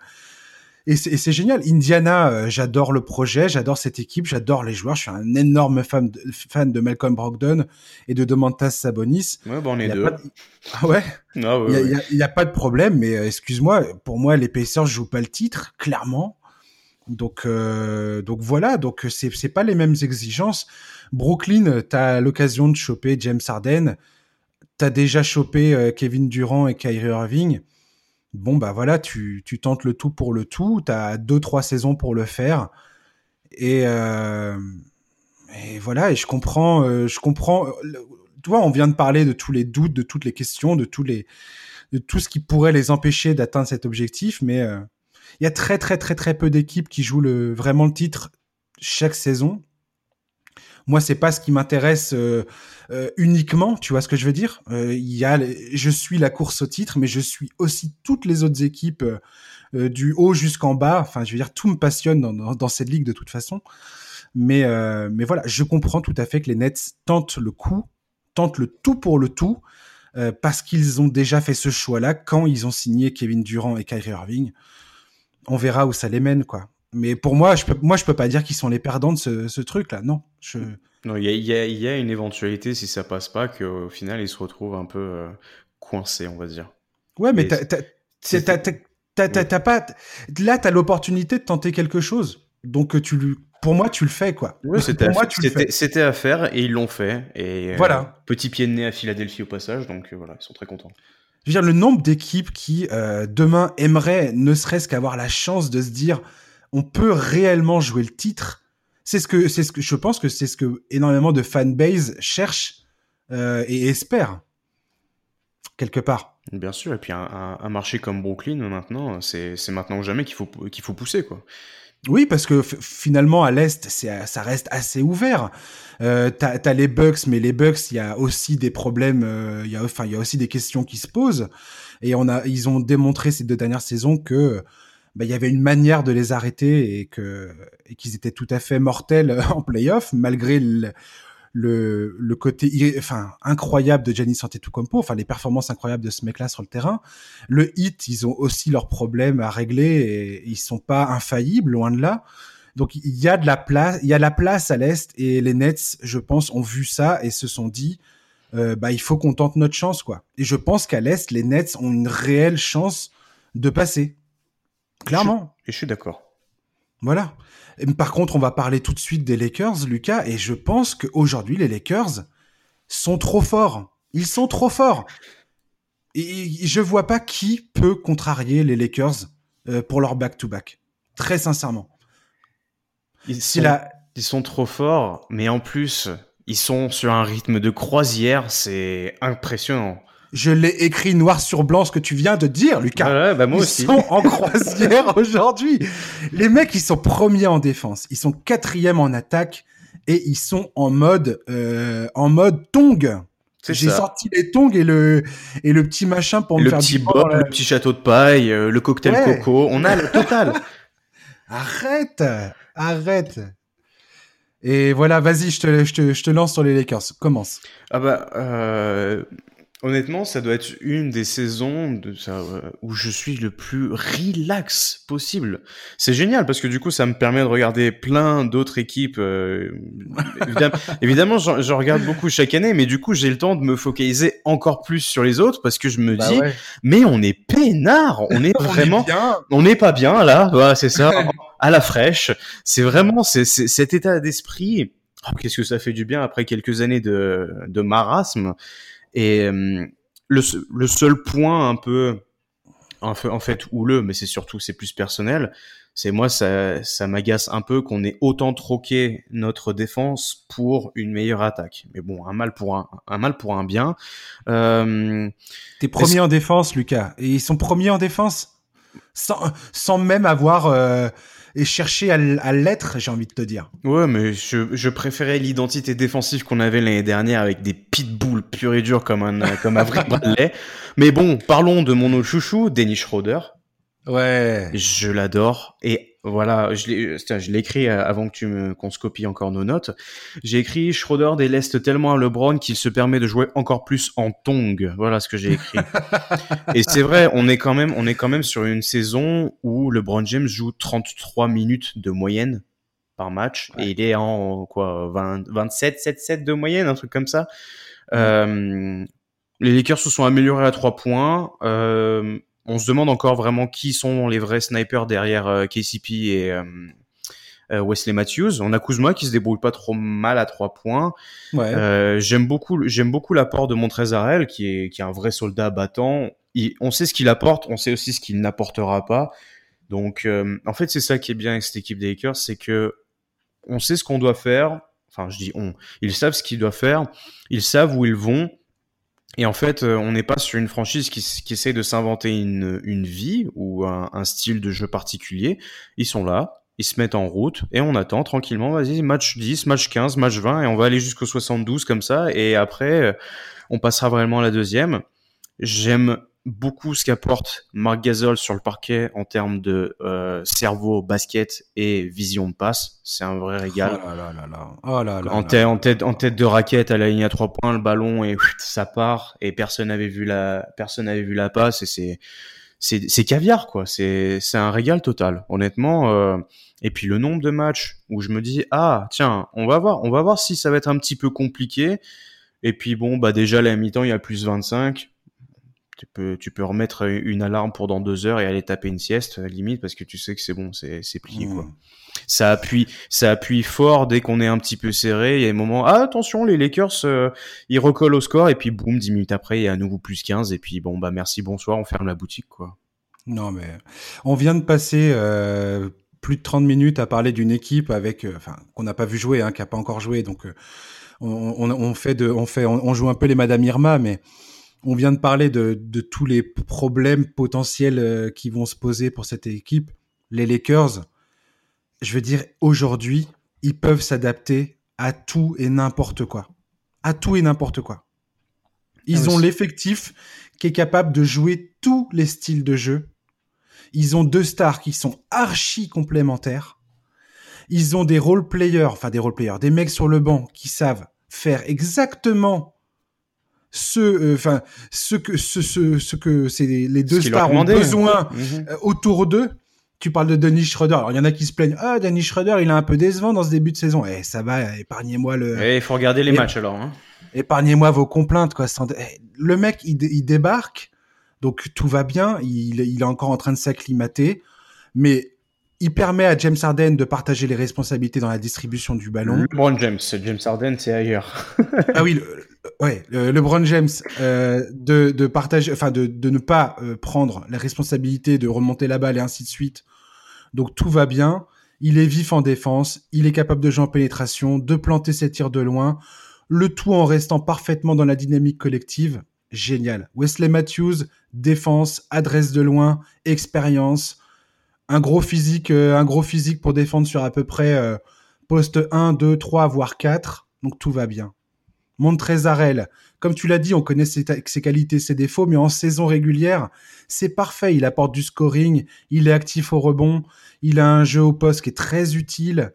et c'est génial. Indiana, euh, j'adore le projet, j'adore cette équipe, j'adore les joueurs. Je suis un énorme fan de, fan de Malcolm Brogdon et de Domantas Sabonis. Ouais, bon, on est deux. Ah ouais? Ah il n'y a, pas de problème, mais euh, excuse-moi, pour moi, les Pacers jouent pas le titre, clairement. Donc, euh, donc voilà, donc c'est c'est pas les mêmes exigences. Brooklyn, t'as l'occasion de choper James Harden, t'as déjà chopé Kevin Durant et Kyrie Irving. Bon bah voilà, tu, tu tentes le tout pour le tout. T'as deux trois saisons pour le faire. Et, euh, et voilà, et je comprends, euh, je comprends. Tu vois, on vient de parler de tous les doutes, de toutes les questions, de tous les, de tout ce qui pourrait les empêcher d'atteindre cet objectif, mais euh, il y a très très très très peu d'équipes qui jouent le, vraiment le titre chaque saison. Moi, c'est pas ce qui m'intéresse euh, euh, uniquement, tu vois ce que je veux dire? Euh, Il y a, je suis la course au titre, mais je suis aussi toutes les autres équipes du haut jusqu'en bas. Enfin, je veux dire, tout me passionne dans, dans, dans cette ligue de toute façon. Mais, mais voilà, je comprends tout à fait que les Nets tentent le coup, tentent le tout pour le tout, parce qu'ils ont déjà fait ce choix-là quand ils ont signé Kevin Durant et Kyrie Irving. On verra où ça les mène, quoi. Mais pour moi, je peux, moi, je peux pas dire qu'ils sont les perdants de ce, ce truc-là. Non, je. Non, il y a, y, a, y a, une éventualité si ça passe pas qu'au final ils se retrouvent un peu euh, coincés, on va dire. Ouais, mais t'as pas là t'as l'opportunité de tenter quelque chose. Donc tu pour moi tu le fais quoi. Oui, c'était à faire et ils l'ont fait et voilà. Euh, petit pied de nez à Philadelphie au passage donc euh, voilà, ils sont très contents. Je veux dire le nombre d'équipes qui demain aimeraient ne serait-ce qu'avoir la chance de se dire on peut réellement jouer le titre. C'est ce que c'est ce que je pense que c'est ce que énormément de fanbase cherchent euh, et espèrent quelque part. Bien sûr, et puis un, un, un marché comme Brooklyn maintenant, c'est maintenant ou jamais qu'il faut qu'il faut pousser quoi. Oui, parce que finalement à l'est, ça reste assez ouvert. Euh, t'as as les Bucks, mais les Bucks, il y a aussi des problèmes. Euh, il y a enfin, il y a aussi des questions qui se posent. Et on a, ils ont démontré ces deux dernières saisons que bah, il y avait une manière de les arrêter et que et qu'ils étaient tout à fait mortels en playoff malgré le, le, le côté enfin incroyable de Giannis Antetokounmpo, enfin les performances incroyables de ce mec-là sur le terrain. Le hit, ils ont aussi leurs problèmes à régler et ils sont pas infaillibles loin de là. Donc il y a de la place, il y a la place à l'est et les Nets, je pense, ont vu ça et se sont dit euh, bah il faut qu'on tente notre chance quoi. Et je pense qu'à l'est, les Nets ont une réelle chance de passer. Clairement. Et je, je suis d'accord. Voilà. Par contre, on va parler tout de suite des Lakers, Lucas, et je pense qu'aujourd'hui, les Lakers sont trop forts. Ils sont trop forts. Et je vois pas qui peut contrarier les Lakers euh, pour leur back-to-back. Très sincèrement. Ils sont, la... ils sont trop forts, mais en plus, ils sont sur un rythme de croisière, c'est impressionnant. Je l'ai écrit noir sur blanc ce que tu viens de dire, Lucas. Bah moi ils aussi. sont en croisière aujourd'hui. Les mecs, ils sont premiers en défense, ils sont quatrièmes en attaque et ils sont en mode euh, en mode tong. J'ai sorti les tongs et le et le petit machin pour et me le faire petit du bob, le petit château de paille, euh, le cocktail Ouais. coco, on a le total. Arrête, arrête. Et voilà, vas-y, je te, je, te, je te lance sur les Lakers. Commence. ah bah euh, Honnêtement, ça doit être une des saisons de ça, euh, où je suis le plus relax possible. C'est génial parce que du coup, ça me permet de regarder plein d'autres équipes. Euh, évidemment, évidemment j'en regarde beaucoup chaque année, mais du coup, j'ai le temps de me focaliser encore plus sur les autres parce que je me Bah dis, ouais. mais on est peinard, on est vraiment, on n'est pas bien là. Voilà, c'est ça, à la fraîche. C'est vraiment cet état d'esprit. Oh, Qu'est-ce que ça fait du bien après quelques années de, de marasme. Et euh, le, le seul point un peu, en fait, en fait houleux, mais c'est surtout c'est plus personnel, c'est moi ça, ça m'agace un peu qu'on ait autant troqué notre défense pour une meilleure attaque. Mais bon, un mal pour un, un mal pour un bien. Euh, T'es premier en défense, Lucas. Et ils sont premiers en défense sans, sans même avoir euh, et cherché à, à l'être, j'ai envie de te dire. Ouais, mais je, je préférais l'identité défensive qu'on avait l'année dernière avec des pitbulls purs et durs comme un comme Avril Bradley. Mais bon, parlons de mon autre chouchou, Dennis Schroeder. Ouais. Je l'adore. Et voilà, je l'ai, écrit avant que tu me, qu'on se copie encore nos notes. J'ai écrit Schroeder déleste tellement à LeBron qu'il se permet de jouer encore plus en tong. Voilà ce que j'ai écrit. et c'est vrai, on est quand même, on est quand même sur une saison où LeBron James joue 33 minutes de moyenne par match Ouais. et il est en quoi 20, 27 7 7 de moyenne un truc comme ça euh, les Lakers se sont améliorés à 3 points euh, on se demande encore vraiment qui sont les vrais snipers derrière KCP et Wesley Matthews. On a Kuzma qui se débrouille pas trop mal à trois points. Ouais. j'aime beaucoup, j'aime beaucoup l'apport de Montrezarel qui est qui est un vrai soldat battant. on sait ce qu'il apporte, on sait aussi ce qu'il n'apportera pas. Donc, en fait, c'est ça qui est bien avec cette équipe des Lakers, c'est que on sait ce qu'on doit faire. Enfin, je dis on. Ils savent ce qu'ils doivent faire. Ils savent où ils vont. Et en fait, euh, on n'est pas sur une franchise qui, qui essaie de s'inventer une, une, vie ou un, un, style de jeu particulier. Ils sont là, ils se mettent en route et on attend tranquillement. Vas-y, match 10, match 15, match 20 et on va aller jusqu'au 72 comme ça. Et après, euh, on passera vraiment à la deuxième. J'aime beaucoup ce qu'apporte Marc Gasol sur le parquet en termes de euh, cerveau, basket et vision de passe. C'est un vrai régal. Oh là là là oh là en, tête, en, tête, en tête de raquette à la ligne à trois points, le ballon et ça part et personne n'avait vu la personne n'avait vu la passe et c'est c'est c'est caviar quoi. C'est c'est un régal total. Honnêtement. Euh, et puis le nombre de matchs où je me dis ah tiens on va voir on va voir si ça va être un petit peu compliqué. Et puis bon bah déjà la mi-temps il y a plus 25 tu peux, tu peux remettre une alarme pour dans deux heures et aller taper une sieste, limite, parce que tu sais que c'est bon, c'est, c'est plié, quoi. Mmh. Ça appuie, ça appuie fort dès qu'on est un petit peu serré. Il y a des moments, ah, attention, les Lakers, euh, ils recollent au score, et puis boum, dix minutes après, il y a à nouveau plus 15, et puis bon, bah, merci, bonsoir, on ferme la boutique, quoi. Non, mais on vient de passer, euh, plus de 30 minutes à parler d'une équipe avec, euh, enfin, qu'on n'a pas vu jouer, hein, qui a pas encore joué, donc, on, on, on, fait de, on fait, on, on joue un peu les Madame Irma, mais, on vient de parler de, tous les problèmes potentiels euh, qui vont se poser pour cette équipe. Les Lakers, je veux dire, aujourd'hui, ils peuvent s'adapter à tout et n'importe quoi. À tout et n'importe quoi. Ils ah ont l'effectif qui est capable de jouer tous les styles de jeu. Ils ont deux stars qui sont archi complémentaires. Ils ont des role players, enfin des role players, des mecs sur le banc qui savent faire exactement ce, euh, enfin, ce que, ce, ce, ce que c'est les deux stars ont besoin mhm. euh, autour d'eux. Tu parles de Denis Schroeder. Alors, il y en a qui se plaignent. Ah, Denis Schroeder, il est un peu décevant dans ce début de saison. Eh, ça va, épargnez-moi le. Eh, il faut regarder les matchs alors. Hein. Épargnez-moi vos complaintes, quoi. Eh, le mec, il, il, débarque. Donc, tout va bien. Il, il est encore en train de s'acclimater. Mais il permet à James Harden de partager les responsabilités dans la distribution du ballon. LeBron James, James Harden, c'est ailleurs. ah oui, le, ouais, LeBron James euh, de, de partager, enfin de, de ne pas euh, prendre la responsabilité de remonter la balle et ainsi de suite. Donc tout va bien. Il est vif en défense, il est capable de jouer en pénétration, de planter ses tirs de loin, le tout en restant parfaitement dans la dynamique collective. Génial. Wesley Matthews, défense, adresse de loin, expérience un gros physique, euh, un gros physique pour défendre sur à peu près euh, poste 1, 2, 3, voire 4. Donc tout va bien. Montrezarel, comme tu l'as dit, on connaît ses, ses, qualités, ses défauts, mais en saison régulière, c'est parfait. Il apporte du scoring, il est actif au rebond, il a un jeu au poste qui est très utile.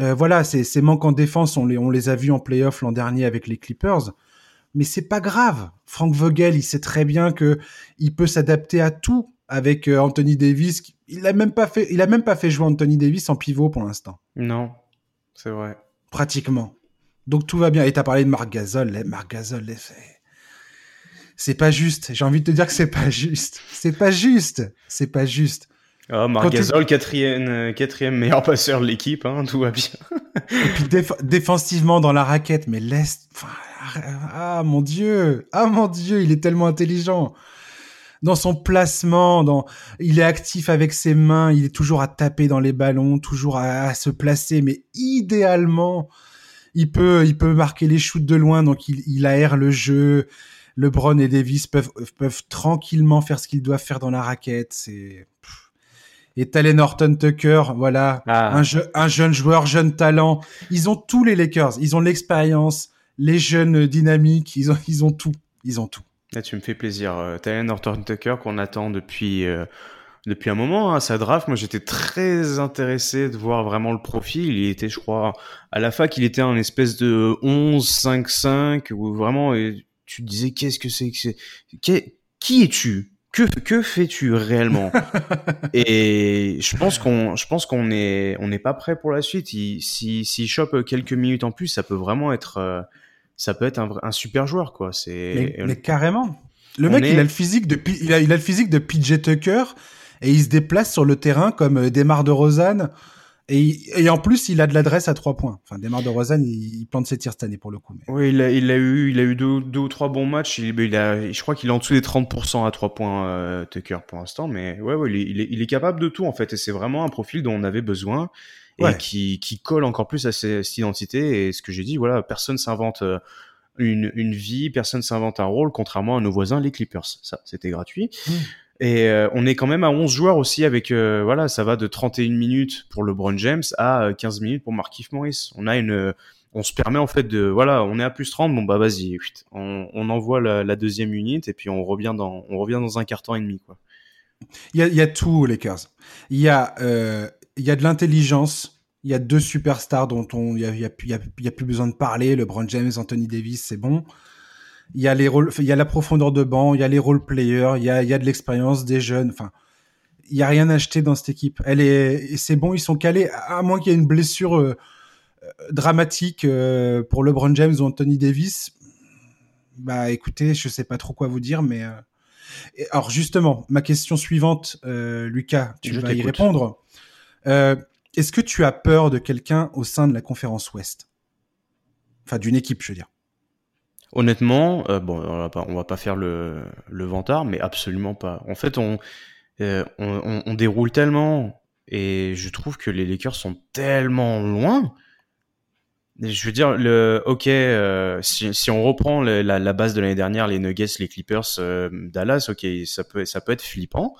Euh, voilà, ces manques en défense, on les, on les a vus en playoff l'an dernier avec les Clippers. Mais c'est pas grave. Frank Vogel, il sait très bien que il peut s'adapter à tout avec Anthony Davis il a même pas fait, il a même pas fait jouer Anthony Davis en pivot pour l'instant. Non, c'est vrai. Pratiquement. Donc tout va bien. Et t'as parlé de Marc Gasol. Marc Gasol, c'est pas juste. J'ai envie de te dire que c'est pas juste. C'est pas juste. C'est pas juste. Oh, Marc Gasol, quatrième, euh, quatrième meilleur passeur de l'équipe, hein, tout va bien. Et puis défensivement dans la raquette, mais laisse. Ah mon dieu, ah mon dieu, il est tellement intelligent dans son placement, dans, il est actif avec ses mains, il est toujours à taper dans les ballons, toujours à, se placer, mais idéalement, il peut, il peut marquer les shoots de loin, donc il, il aère le jeu. LeBron et Davis peuvent, peuvent tranquillement faire ce qu'ils doivent faire dans la raquette. C'est, et Talen Horton Tucker, voilà, ah. un, un jeune joueur, jeune talent. Ils ont tous les Lakers. Ils ont l'expérience, les jeunes dynamiques. Ils ont, ils ont tout. Ils ont tout tu me fais plaisir. Euh, Tyler Norton Tucker qu'on attend depuis euh, depuis un moment, hein, sa draft. Moi, j'étais très intéressé de voir vraiment le profil. Il était, je crois, à la fac, il était un espèce de 11 5 5 où vraiment tu te disais qu'est-ce que c'est que c'est? Qui es-tu? Que, que fais-tu réellement? Et je pense qu'on, je pense qu'on est, on n'est pas prêt pour la suite. Il, si, s'il chope quelques minutes en plus, ça peut vraiment être, euh, ça peut être un, un super joueur, quoi. C'est mais, carrément. Le mec, il a le physique de il a, il a le physique de PJ Tucker et il se déplace sur le terrain comme euh, Desmar de Rosanne. Et, et, en plus, il a de l'adresse à trois points. Enfin, Desmar de Rosanne, il, il, plante ses tirs cette année pour le coup. Mais... Oui, il a, il a eu, il a eu deux, deux ou trois bons matchs. Il, il a, je crois qu'il est en dessous des 30% à trois points euh, Tucker pour l'instant. Mais ouais, ouais, il est, il est, capable de tout en fait. Et c'est vraiment un profil dont on avait besoin et ouais. qui, qui colle encore plus à cette identité. Et ce que j'ai dit, voilà, personne s'invente euh, une, une vie, personne s'invente un rôle, contrairement à nos voisins, les Clippers. Ça, c'était gratuit. Mmh. Et euh, on est quand même à 11 joueurs aussi avec, euh, voilà, ça va de 31 minutes pour LeBron James à 15 euh, minutes pour Markif Morris. On a une, on se permet en fait de, voilà, on est à plus 30, bon bah vas-y, on, on envoie la, la, deuxième unité et puis on revient dans, on revient dans un carton et demi, quoi. Il y a, il y a tout, Lakers. Il y a, euh, il y a de l'intelligence. Il y a deux superstars dont on, il y a, il y a, il y a, il y a plus besoin de parler. LeBron James, Anthony Davis, c'est bon il y a les rôles, il y a la profondeur de banc, il y a les role players, il y a, il y a de l'expérience des jeunes. Enfin, il y a rien à acheter dans cette équipe. Elle est, c'est bon, ils sont calés. À moins qu'il y ait une blessure euh, dramatique euh, pour LeBron James ou Anthony Davis. Bah, écoutez, je sais pas trop quoi vous dire, mais euh... Et alors justement, ma question suivante, euh, Lucas, tu je vas y répondre. Euh, est-ce que tu as peur de quelqu'un au sein de la conférence Ouest? Enfin, d'une équipe, je veux dire. Honnêtement, euh, bon, on va pas, va pas faire le, le vantard, mais absolument pas. En fait, on, euh, on, on, déroule tellement, et je trouve que les Lakers sont tellement loin. Je veux dire, le, ok, si, on reprend la, la, base de l'année dernière, les Nuggets, les Clippers, Dallas, ok, ça peut, ça peut être flippant,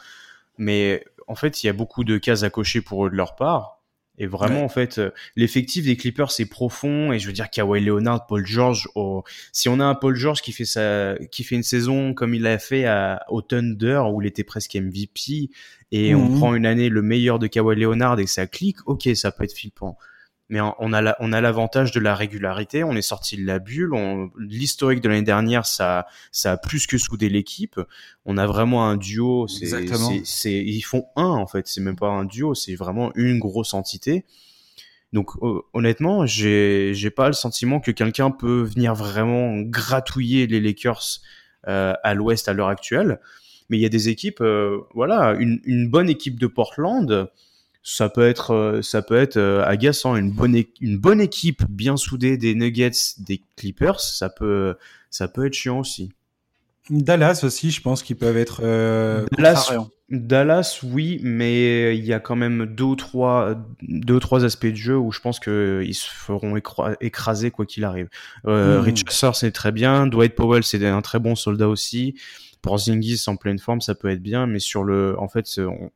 mais en fait, il y a beaucoup de cases à cocher pour eux de leur part. Et vraiment, ouais. en fait, euh, l'effectif des Clippers, c'est profond. Et je veux dire, Kawhi Leonard, Paul George, oh, si on a un Paul George qui fait sa, qui fait une saison comme il l'a fait à, au Thunder, où il était presque MVP, et mmh. on prend une année le meilleur de Kawhi Leonard et ça clique, ok, ça peut être flippant mais on a la, on a l'avantage de la régularité. On est sorti de la bulle. L'historique de l'année dernière, ça, ça a plus que soudé l'équipe. On a vraiment un duo. C'est, ils font un en fait. C'est même pas un duo. C'est vraiment une grosse entité. Donc honnêtement, j'ai, j'ai pas le sentiment que quelqu'un peut venir vraiment gratouiller les Lakers euh, à l'Ouest à l'heure actuelle. Mais il y a des équipes, euh, voilà, une, une bonne équipe de Portland ça peut être euh, ça peut être euh, agaçant. Une bonne une bonne équipe bien soudée des Nuggets des Clippers ça peut ça peut être chiant aussi. Dallas aussi je pense qu'ils peuvent être euh, Dallas Dallas oui mais il y a quand même deux ou trois deux ou trois aspects de jeu où je pense que ils se feront écraser quoi qu'il arrive. Euh, mmh. Richardson c'est très bien. Dwight Powell c'est un très bon soldat aussi pour Zingis en pleine forme, ça peut être bien, mais sur le, en fait, on,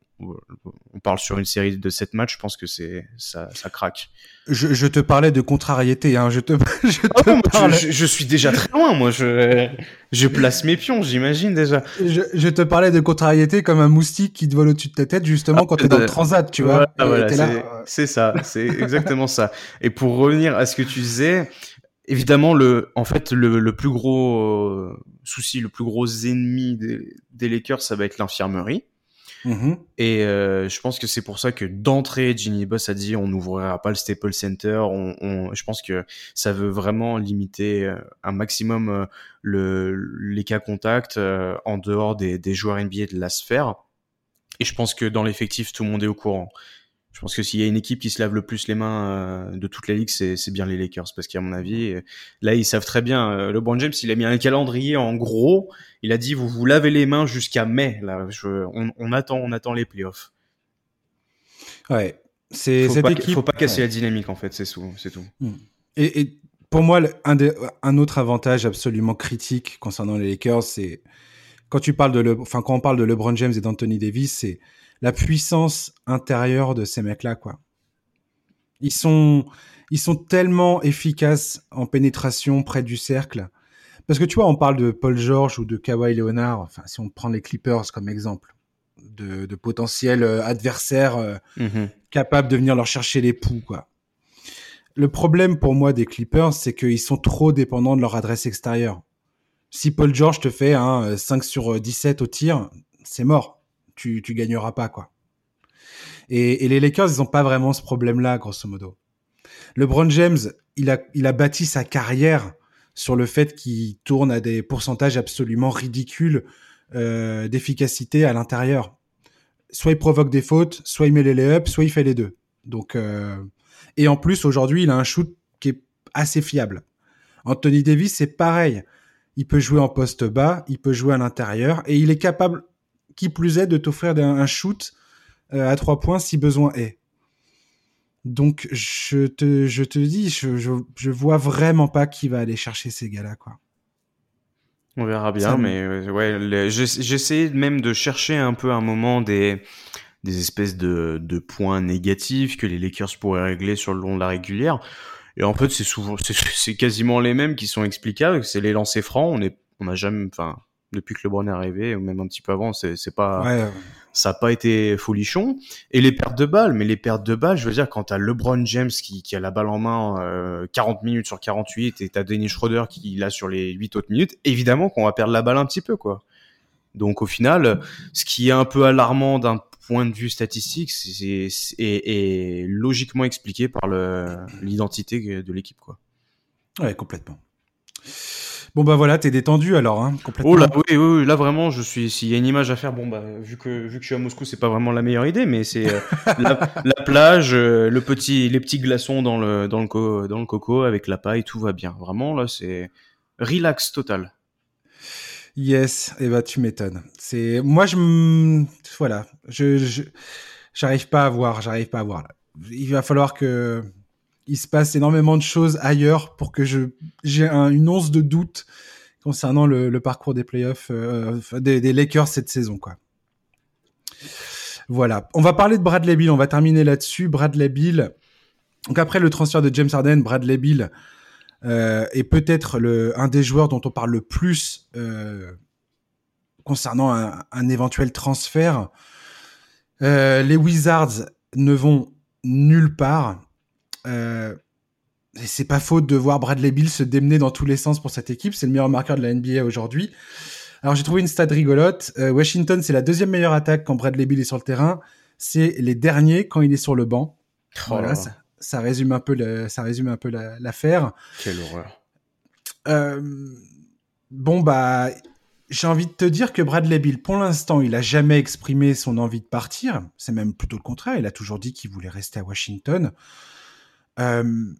on parle sur une série de 7 matchs, je pense que c'est ça, ça craque. Je, je, te parlais de contrariété, hein. je te, je, te oh, parlais... je, je, suis déjà très loin, moi, je, je place mes pions, j'imagine déjà. Je, je, te parlais de contrariété comme un moustique qui te vole au-dessus de ta tête, justement, ah, quand t'es dans le transat, tu vois. Voilà, voilà, c'est ça, c'est exactement ça. Et pour revenir à ce que tu disais, évidemment, le, en fait, le, le plus gros euh, souci, le plus gros ennemi des, des Lakers, ça va être l'infirmerie. Mmh. Et euh, je pense que c'est pour ça que d'entrée, Ginny Boss a dit on n'ouvrira pas le Staples Center. On, on, je pense que ça veut vraiment limiter euh, un maximum euh, le, les cas contacts euh, en dehors des, des joueurs NBA de la sphère. Et je pense que dans l'effectif, tout le monde est au courant. Je pense que s'il y a une équipe qui se lave le plus les mains euh, de toute la ligue, c'est bien les Lakers. Parce qu'à mon avis, euh, là, ils savent très bien. Euh, LeBron James, il a mis un calendrier en gros. Il a dit, vous vous lavez les mains jusqu'à mai. Là, je, on, on, attend, on attend les playoffs. Ouais. C'est cette pas, équipe. Faut pas casser ouais. la dynamique, en fait. C'est tout. C'est tout. Hmm. Et, et, pour moi, un, autre avantage absolument critique concernant les Lakers, c'est quand tu parles de le, enfin, quand on parle de LeBron James et d'Anthony Davis, c'est la puissance intérieure de ces mecs-là, quoi. Ils sont, ils sont tellement efficaces en pénétration près du cercle. Parce que tu vois, on parle de Paul George ou de Kawhi Leonard, enfin, si on prend les Clippers comme exemple, de, de potentiels euh, adversaires euh, mm-hmm. capables de venir leur chercher les poux, quoi. Le problème pour moi des Clippers, c'est qu'ils sont trop dépendants de leur adresse extérieure. Si Paul George te fait un 5 sur 17 au tir, c'est mort tu, gagneras pas, quoi. Et, les Lakers, ils ont pas vraiment ce problème-là, grosso modo. LeBron James, il a, il a bâti sa carrière sur le fait qu'il tourne à des pourcentages absolument ridicules euh, d'efficacité à l'intérieur. Soit il provoque des fautes, soit il met les lay-ups, soit il fait les deux. Donc, euh, et en plus aujourd'hui, il a un shoot qui est assez fiable. Anthony Davis, c'est pareil. Il peut jouer en poste bas, il peut jouer à l'intérieur, et il est capable, qui plus est, de t'offrir un shoot euh, à trois points si besoin est. Donc je te, je te dis, je, je, je vois vraiment pas qui va aller chercher ces gars-là, quoi. On verra bien, mais euh, ouais, j'essaie même de chercher un peu un moment des, des espèces de, de points négatifs que les Lakers pourraient régler sur le long de la régulière. Et en fait, c'est souvent, c'est quasiment les mêmes qui sont explicables. C'est les lancers francs. On est, on a jamais, enfin, depuis que LeBron est arrivé, ou même un petit peu avant, c'est pas, ouais. ça a pas été folichon. Et les pertes de balles, mais les pertes de balles, je veux dire, quand t'as LeBron James qui, qui a la balle en main euh, 40 minutes sur 48 et t'as Dennis Schroeder qui l'a sur les 8 autres minutes, évidemment qu'on va perdre la balle un petit peu, quoi. Donc au final, ce qui est un peu alarmant d'un point de vue statistique, c'est est, logiquement expliqué par l'identité de l'équipe, quoi. Ouais, complètement. Bon bah voilà, t'es détendu alors, hein, complètement. Oh là, oui, oui, là vraiment, je suis. S'il y a une image à faire, bon bah vu que vu que je suis à Moscou, c'est pas vraiment la meilleure idée, mais c'est euh, la, plage, euh, le petit, les petits glaçons dans le dans le dans le coco avec la paille, tout va bien. Vraiment là, c'est relax total. Yes, et eh bah tu m'étonnes. C'est moi je voilà, je j'arrive pas à voir, j'arrive pas à voir là. Il va falloir que il se passe énormément de choses ailleurs pour que je j'ai une once de doute concernant le, parcours des playoffs euh, des, Lakers cette saison quoi. Voilà, on va parler de Bradley Bill, on va terminer là-dessus. Bradley Bill. Donc après le transfert de James Harden, Bradley Bill euh, est peut-être le un des joueurs dont on parle le plus euh, concernant un, éventuel transfert. les Wizards ne vont nulle part. Euh, c'est pas faute de voir Bradley Bill se démener dans tous les sens pour cette équipe. C'est le meilleur marqueur de la NBA aujourd'hui. Alors j'ai trouvé une stat rigolote. Euh, Washington, c'est la deuxième meilleure attaque quand Bradley Bill est sur le terrain. C'est les derniers quand il est sur le banc. Oh voilà, ça, résume un peu le, ça résume un peu l'affaire. Quelle horreur. Euh, bon bah, j'ai envie de te dire que Bradley Bill, pour l'instant, il a jamais exprimé son envie de partir. C'est même plutôt le contraire. Il a toujours dit qu'il voulait rester à Washington. Euh,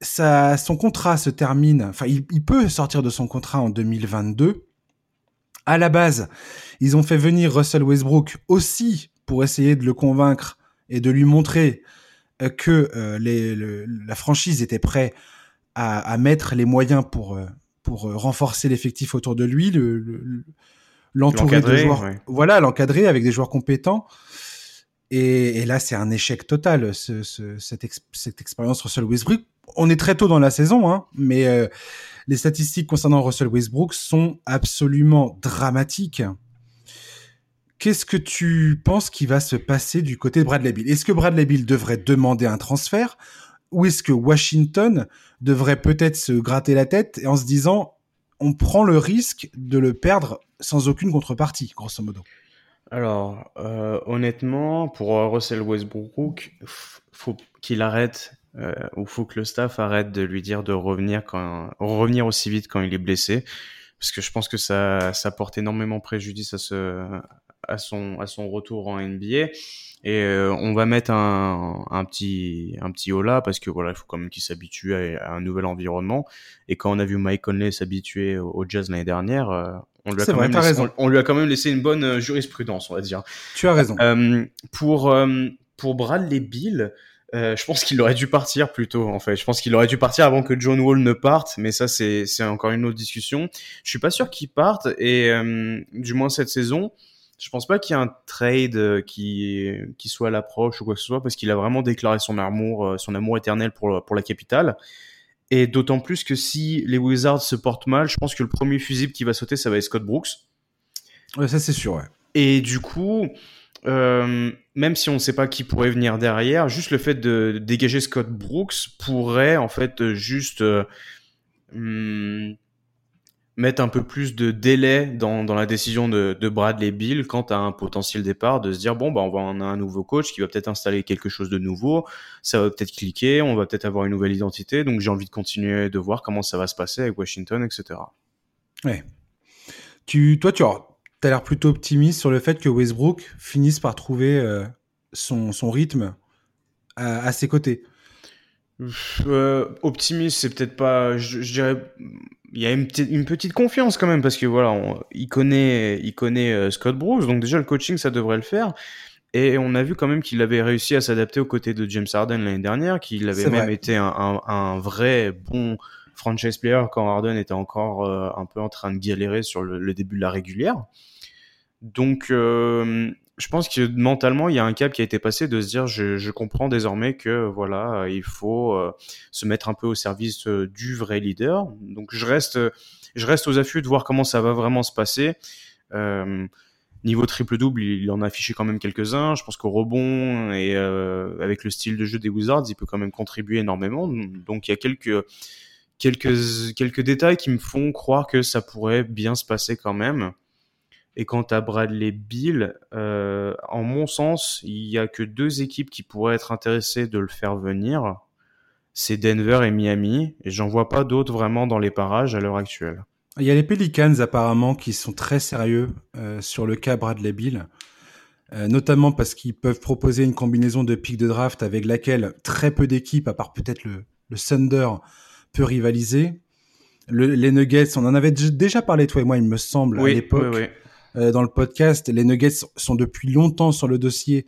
ça, son contrat se termine, enfin, il, peut sortir de son contrat en 2022. À la base, ils ont fait venir Russell Westbrook aussi pour essayer de le convaincre et de lui montrer euh, que euh, les, la franchise était prête à, à, mettre les moyens pour, pour renforcer l'effectif autour de lui, l'entourer le, de joueurs, voilà, l'encadrer avec des joueurs compétents. Et, là, c'est un échec total, ce, cette, cette, expérience Russell Westbrook. On est très tôt dans la saison, hein, mais euh, les statistiques concernant Russell Westbrook sont absolument dramatiques. Qu'est-ce que tu penses qui va se passer du côté de Bradley Bill Est-ce que Bradley Bill devrait demander un transfert? Ou est-ce que Washington devrait peut-être se gratter la tête en se disant on prend le risque de le perdre sans aucune contrepartie, grosso modo? Alors, euh, honnêtement, pour euh, Russell Westbrook, faut qu'il arrête, euh, ou faut que le staff arrête de lui dire de revenir quand, revenir aussi vite quand il est blessé, parce que je pense que ça, ça porte énormément préjudice à ce, à son, à son retour en NBA. Et euh, on va mettre un, un petit, un petit haut là parce que voilà, il faut quand même qu'il s'habitue à, un nouvel environnement. Et quand on a vu Mike Conley s'habituer au, jazz l'année dernière, on lui, a quand même laissé, on, lui a quand même laissé une bonne euh, jurisprudence, on va dire. Tu as raison. Euh, pour, euh, pour Bradley Bill, euh, je pense qu'il aurait dû partir plutôt, en fait. Je pense qu'il aurait dû partir avant que John Wall ne parte, mais ça, c'est, c'est encore une autre discussion. Je suis pas sûr qu'il parte, et du moins cette saison, je pense pas qu'il y ait un trade qui, qui soit à l'approche ou quoi que ce soit, parce qu'il a vraiment déclaré son amour, son amour éternel pour, pour la capitale. Et d'autant plus que si les Wizards se portent mal, je pense que le premier fusible qui va sauter, ça va être Scott Brooks. Ouais, ça c'est sûr, ouais. Et du coup, euh, même si on ne sait pas qui pourrait venir derrière, juste le fait de dégager Scott Brooks pourrait en fait juste euh, hmm, mettre un peu plus de délai dans, dans la décision de, de Bradley Bill quant à un potentiel départ, de se dire bon bah on va on a un nouveau coach qui va peut-être installer quelque chose de nouveau, ça va peut-être cliquer, on va peut-être avoir une nouvelle identité, donc j'ai envie de continuer de voir comment ça va se passer avec Washington, etc. Ouais. Tu, toi, tu as, l'air plutôt optimiste sur le fait que Westbrook finisse par trouver euh, son, son rythme à, à ses côtés. Euh, optimiste, c'est peut-être pas. Je, je, dirais, il y a une, une, petite confiance quand même parce que voilà, on, il connaît, il connaît euh, Scott Bruce, donc déjà le coaching ça devrait le faire. Et on a vu quand même qu'il avait réussi à s'adapter aux côtés de James Harden l'année dernière, qu'il avait même vrai. été un, un, un, vrai bon franchise player quand Harden était encore euh, un peu en train de galérer sur le, le début de la régulière. Donc euh, je pense que mentalement, il y a un cap qui a été passé de se dire, je, je comprends désormais que voilà, il faut euh, se mettre un peu au service euh, du vrai leader. Donc je reste, je reste aux affûts de voir comment ça va vraiment se passer. Euh, niveau triple double, il, en a affiché quand même quelques-uns. Je pense qu'au rebond et euh, avec le style de jeu des Wizards, il peut quand même contribuer énormément. Donc il y a quelques quelques quelques détails qui me font croire que ça pourrait bien se passer quand même. Et quant à Bradley Bill, euh, en mon sens, il y a que deux équipes qui pourraient être intéressées de le faire venir. C'est Denver et Miami. Et j'en vois pas d'autres vraiment dans les parages à l'heure actuelle. Il y a les Pelicans apparemment qui sont très sérieux euh, sur le cas Bradley Bill. Euh, notamment parce qu'ils peuvent proposer une combinaison de pics de draft avec laquelle très peu d'équipes, à part peut-être le, le Thunder, peut rivaliser. Le, les Nuggets, on en avait déjà parlé toi et moi, il me semble, oui, à l'époque. Oui, oui dans le podcast. Les Nuggets sont depuis longtemps sur le dossier,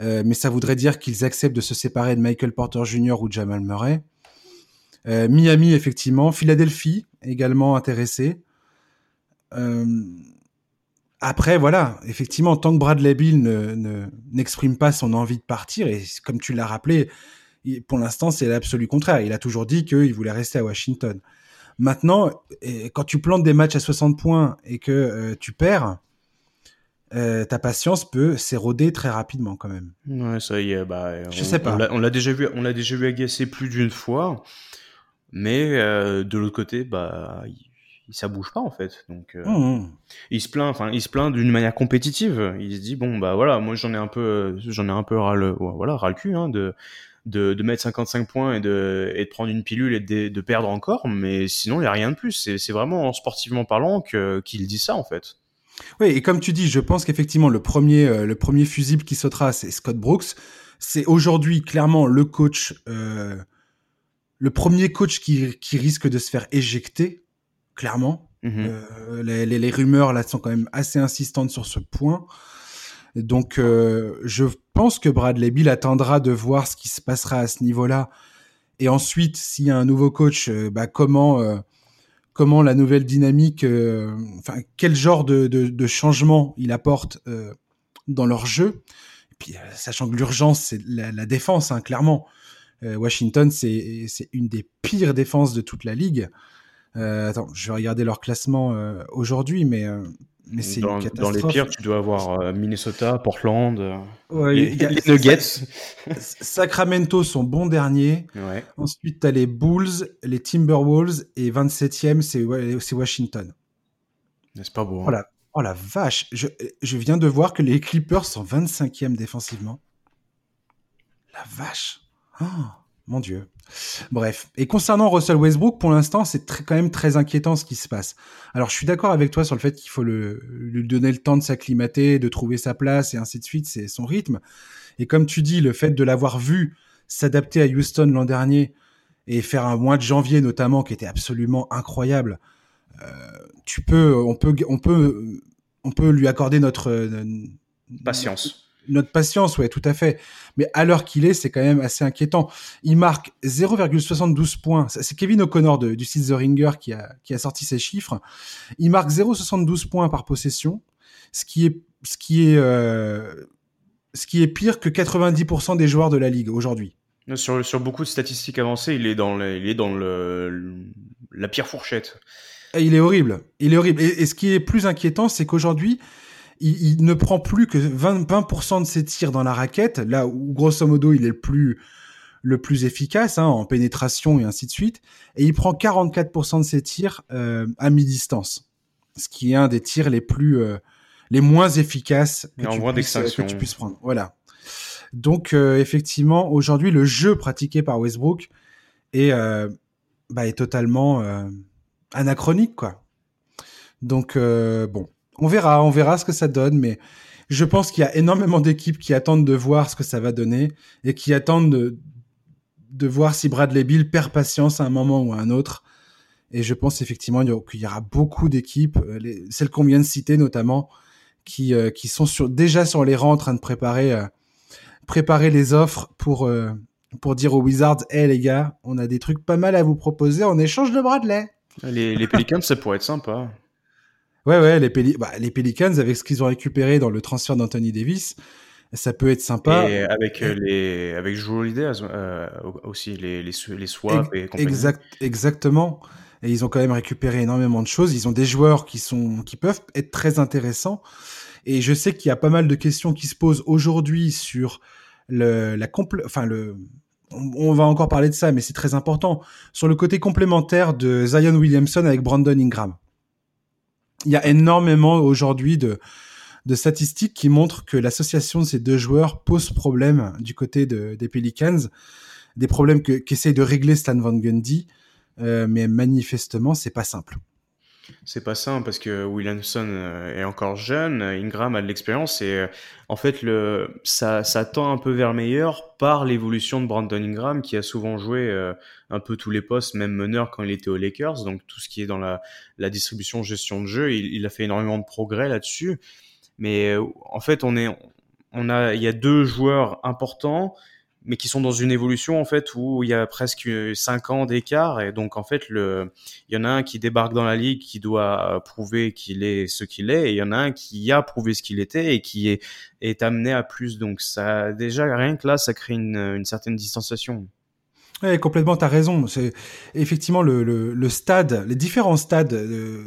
euh, mais ça voudrait dire qu'ils acceptent de se séparer de Michael Porter Jr. ou Jamal Murray. Euh, Miami, effectivement. Philadelphie, également intéressé. Euh, après, voilà, effectivement, tant que Bradley Bill ne, n'exprime pas son envie de partir, et comme tu l'as rappelé, pour l'instant, c'est l'absolu contraire. Il a toujours dit qu'il voulait rester à Washington. Maintenant, quand tu plantes des matchs à 60 points et que euh, tu perds, euh, ta patience peut s'éroder très rapidement quand même. Ouais, ça y est. Bah, je on, sais pas. On l'a déjà vu, on l'a déjà vu agacer plus d'une fois, mais euh, de l'autre côté, bah, il, ça bouge pas en fait. Donc, euh, mmh. il se plaint, enfin, il se plaint d'une manière compétitive. Il se dit bon, bah voilà, moi j'en ai un peu, j'en ai un peu ras le, voilà, ras le cul hein, de de, de, mettre 55 points et de, et de prendre une pilule et de, de perdre encore, mais sinon il n'y a rien de plus. C'est vraiment sportivement parlant qu'il dit ça en fait. Oui, et comme tu dis, je pense qu'effectivement le premier, euh, le premier fusible qui sautera, c'est Scott Brooks. C'est aujourd'hui clairement le coach, euh, le premier coach qui, qui risque de se faire éjecter, clairement. Mm -hmm. euh, les, les, les, rumeurs là sont quand même assez insistantes sur ce point. Donc, euh, je pense que Bradley Bill attendra de voir ce qui se passera à ce niveau-là. Et ensuite, s'il y a un nouveau coach, euh, bah, comment, euh, comment la nouvelle dynamique, enfin, quel genre de, changement il apporte dans leur jeu? Et puis, sachant que l'urgence, c'est la, la, défense, hein, clairement. Washington, c'est une des pires défenses de toute la ligue. attends, je vais regarder leur classement aujourd'hui, mais mais c'est dans, dans, les pires, tu dois avoir euh, Minnesota, Portland, euh, ouais, les, y a, les Nuggets. Sacramento sont bons derniers. Ouais. Ensuite, tu as les Bulls, les Timberwolves et 27e, c'est Washington. C'est pas beau. Hein. Oh, la, oh la vache, je, je viens de voir que les Clippers sont 25e défensivement. La vache. Oh, mon Dieu. Bref. Et concernant Russell Westbrook, pour l'instant, c'est quand même très inquiétant ce qui se passe. Alors, je suis d'accord avec toi sur le fait qu'il faut lui donner le temps de s'acclimater, de trouver sa place et ainsi de suite, c'est son rythme. Et comme tu dis, le fait de l'avoir vu s'adapter à Houston l'an dernier et faire un mois de janvier notamment qui était absolument incroyable, euh, tu peux, on peut, on peut, on peut lui accorder notre euh, patience notre patience, ouais, tout à fait. Mais à l'heure qu'il est, c'est quand même assez inquiétant. Il marque 0,72 points. C'est Kevin O'Connor du site The Ringer qui a, qui a sorti ces chiffres. Il marque 0,72 points par possession, ce qui est, ce qui est, euh, ce qui est pire que 90% des joueurs de la ligue aujourd'hui. Sur, sur beaucoup de statistiques avancées, il est dans, le, il est dans le, la pire fourchette. Et il est horrible. Il est horrible. Et, et ce qui est plus inquiétant, c'est qu'aujourd'hui, il, il, ne prend plus que 20%, 20 de ses tirs dans la raquette, là où grosso modo il est le plus le plus efficace hein, en pénétration et ainsi de suite. Et il prend 44% de ses tirs euh, à mi-distance, ce qui est un des tirs les plus euh, les moins efficaces que, tu puisses, que tu puisses prendre. Voilà. Donc euh, effectivement, aujourd'hui, le jeu pratiqué par Westbrook est, bah, est totalement anachronique, quoi. Donc bon, on verra, on verra ce que ça donne, mais je pense qu'il y a énormément d'équipes qui attendent de voir ce que ça va donner et qui attendent de, voir si Bradley Bill perd patience à un moment ou à un autre. Et je pense effectivement qu'il y aura beaucoup d'équipes, euh, celles qu'on vient de citer notamment, qui, euh, sont déjà sur les rangs en train de préparer, euh, les offres pour, dire aux Wizards, hé les gars, on a des trucs pas mal à vous proposer en échange de Bradley. Les, les Pelicans, ça pourrait être sympa. Ouais, ouais, les, bah, les Pelicans, avec ce qu'ils ont récupéré dans le transfert d'Anthony Davis, ça peut être sympa. Et avec euh, les, avec Joe Holiday euh, aussi, les, les, les swaps et compagnie. Exact, exactement. Et ils ont quand même récupéré énormément de choses. Ils ont des joueurs qui sont, qui peuvent être très intéressants. Et je sais qu'il y a pas mal de questions qui se posent aujourd'hui sur le, la compl enfin le, on, va encore parler de ça, mais c'est très important sur le côté complémentaire de Zion Williamson avec Brandon Ingram. Il y a énormément aujourd'hui de, statistiques qui montrent que l'association de ces deux joueurs pose problème du côté de, des Pelicans, des problèmes qu'essaye de régler Stan Van Gundy, euh, mais manifestement c'est pas simple. C'est pas simple parce que Williamson euh, est encore jeune, Ingram a de l'expérience et euh, en fait le ça tend un peu vers meilleur par l'évolution de Brandon Ingram qui a souvent joué un peu tous les postes, même meneur quand il était aux Lakers, donc tout ce qui est dans la, la distribution, gestion de jeu, il, a fait énormément de progrès là-dessus. Mais euh, en fait, on est, on a, il y a deux joueurs importants, mais qui sont dans une évolution en fait où il y a presque cinq ans d'écart et donc en fait le, il y en a un qui débarque dans la ligue qui doit prouver qu'il est ce qu'il est et il y en a un qui a prouvé ce qu'il était et qui est, est amené à plus. Donc ça, déjà rien que là, ça crée une, une certaine distanciation. Ouais, complètement, tu as raison. C'est effectivement le, stade, les différents stades euh,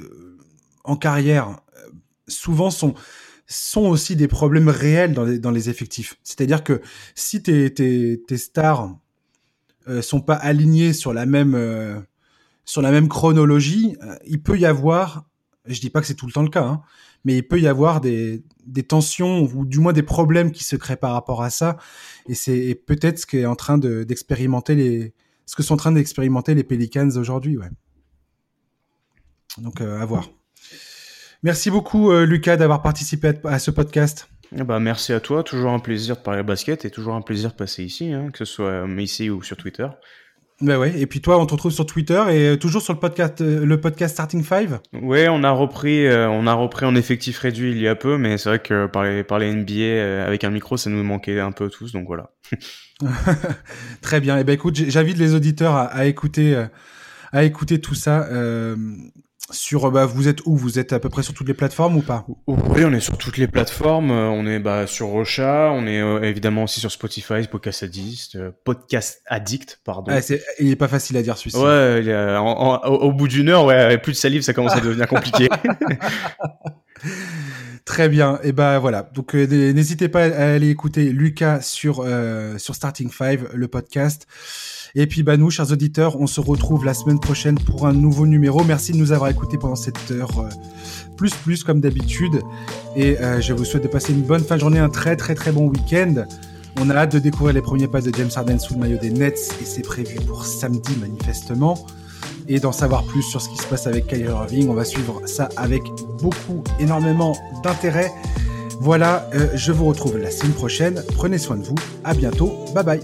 en carrière euh, souvent sont aussi des problèmes réels dans les, effectifs. C'est-à-dire que si tes, tes, tes stars euh, sont pas alignés sur la même euh, sur chronologie, il peut y avoir, je dis pas que c'est tout le temps le cas, hein, mais il peut y avoir des, tensions ou du moins des problèmes qui se créent par rapport à ça. Et c'est peut-être ce qu'est en train d'expérimenter les, ce que sont en train d'expérimenter les Pelicans aujourd'hui, ouais. Donc à voir. Merci beaucoup, euh, Lucas, d'avoir participé à, ce podcast. Bah, merci à toi. Toujours un plaisir de parler basket et toujours un plaisir de passer ici, hein, que ce soit euh, ici ou sur Twitter. Bah ouais. Et puis toi, on te retrouve sur Twitter et euh, toujours sur le podcast, le podcast Starting Five. Ouais, on a repris, on a repris en effectif réduit il y a peu, mais c'est vrai que parler, parler NBA avec un micro, ça nous manquait un peu tous, donc voilà. Très bien. Et eh ben écoute, j'invite les auditeurs à, écouter, à écouter tout ça. Euh, sur, bah, vous êtes où? Vous êtes à peu près sur toutes les plateformes ou pas? Oui, on est sur toutes les plateformes. Euh, on est bah, sur Rocha. On est euh, évidemment aussi sur Spotify, Podcast Addict, euh, Podcast Addict, pardon. Ah, il est pas facile à dire celui-ci. Ouais, au, bout d'une heure, ouais, plus de salive, ça commence à devenir compliqué. Très bien. Et ben voilà. Donc n'hésitez pas à aller écouter Lucas sur sur Starting Five, le podcast. Et puis bah nous, chers auditeurs, on se retrouve la semaine prochaine pour un nouveau numéro. Merci de nous avoir écoutés pendant cette heure euh, plus plus comme d'habitude. Et euh, je vous souhaite de passer une bonne fin de journée, un très très très bon week-end. On a hâte de découvrir les premiers pas de James Harden sous le maillot des Nets et c'est prévu pour samedi manifestement. Et d'en savoir plus sur ce qui se passe avec Kyrie Irving, on va suivre ça avec beaucoup, énormément d'intérêt. Voilà, euh, je vous retrouve la semaine prochaine. Prenez soin de vous. À bientôt. Bye bye.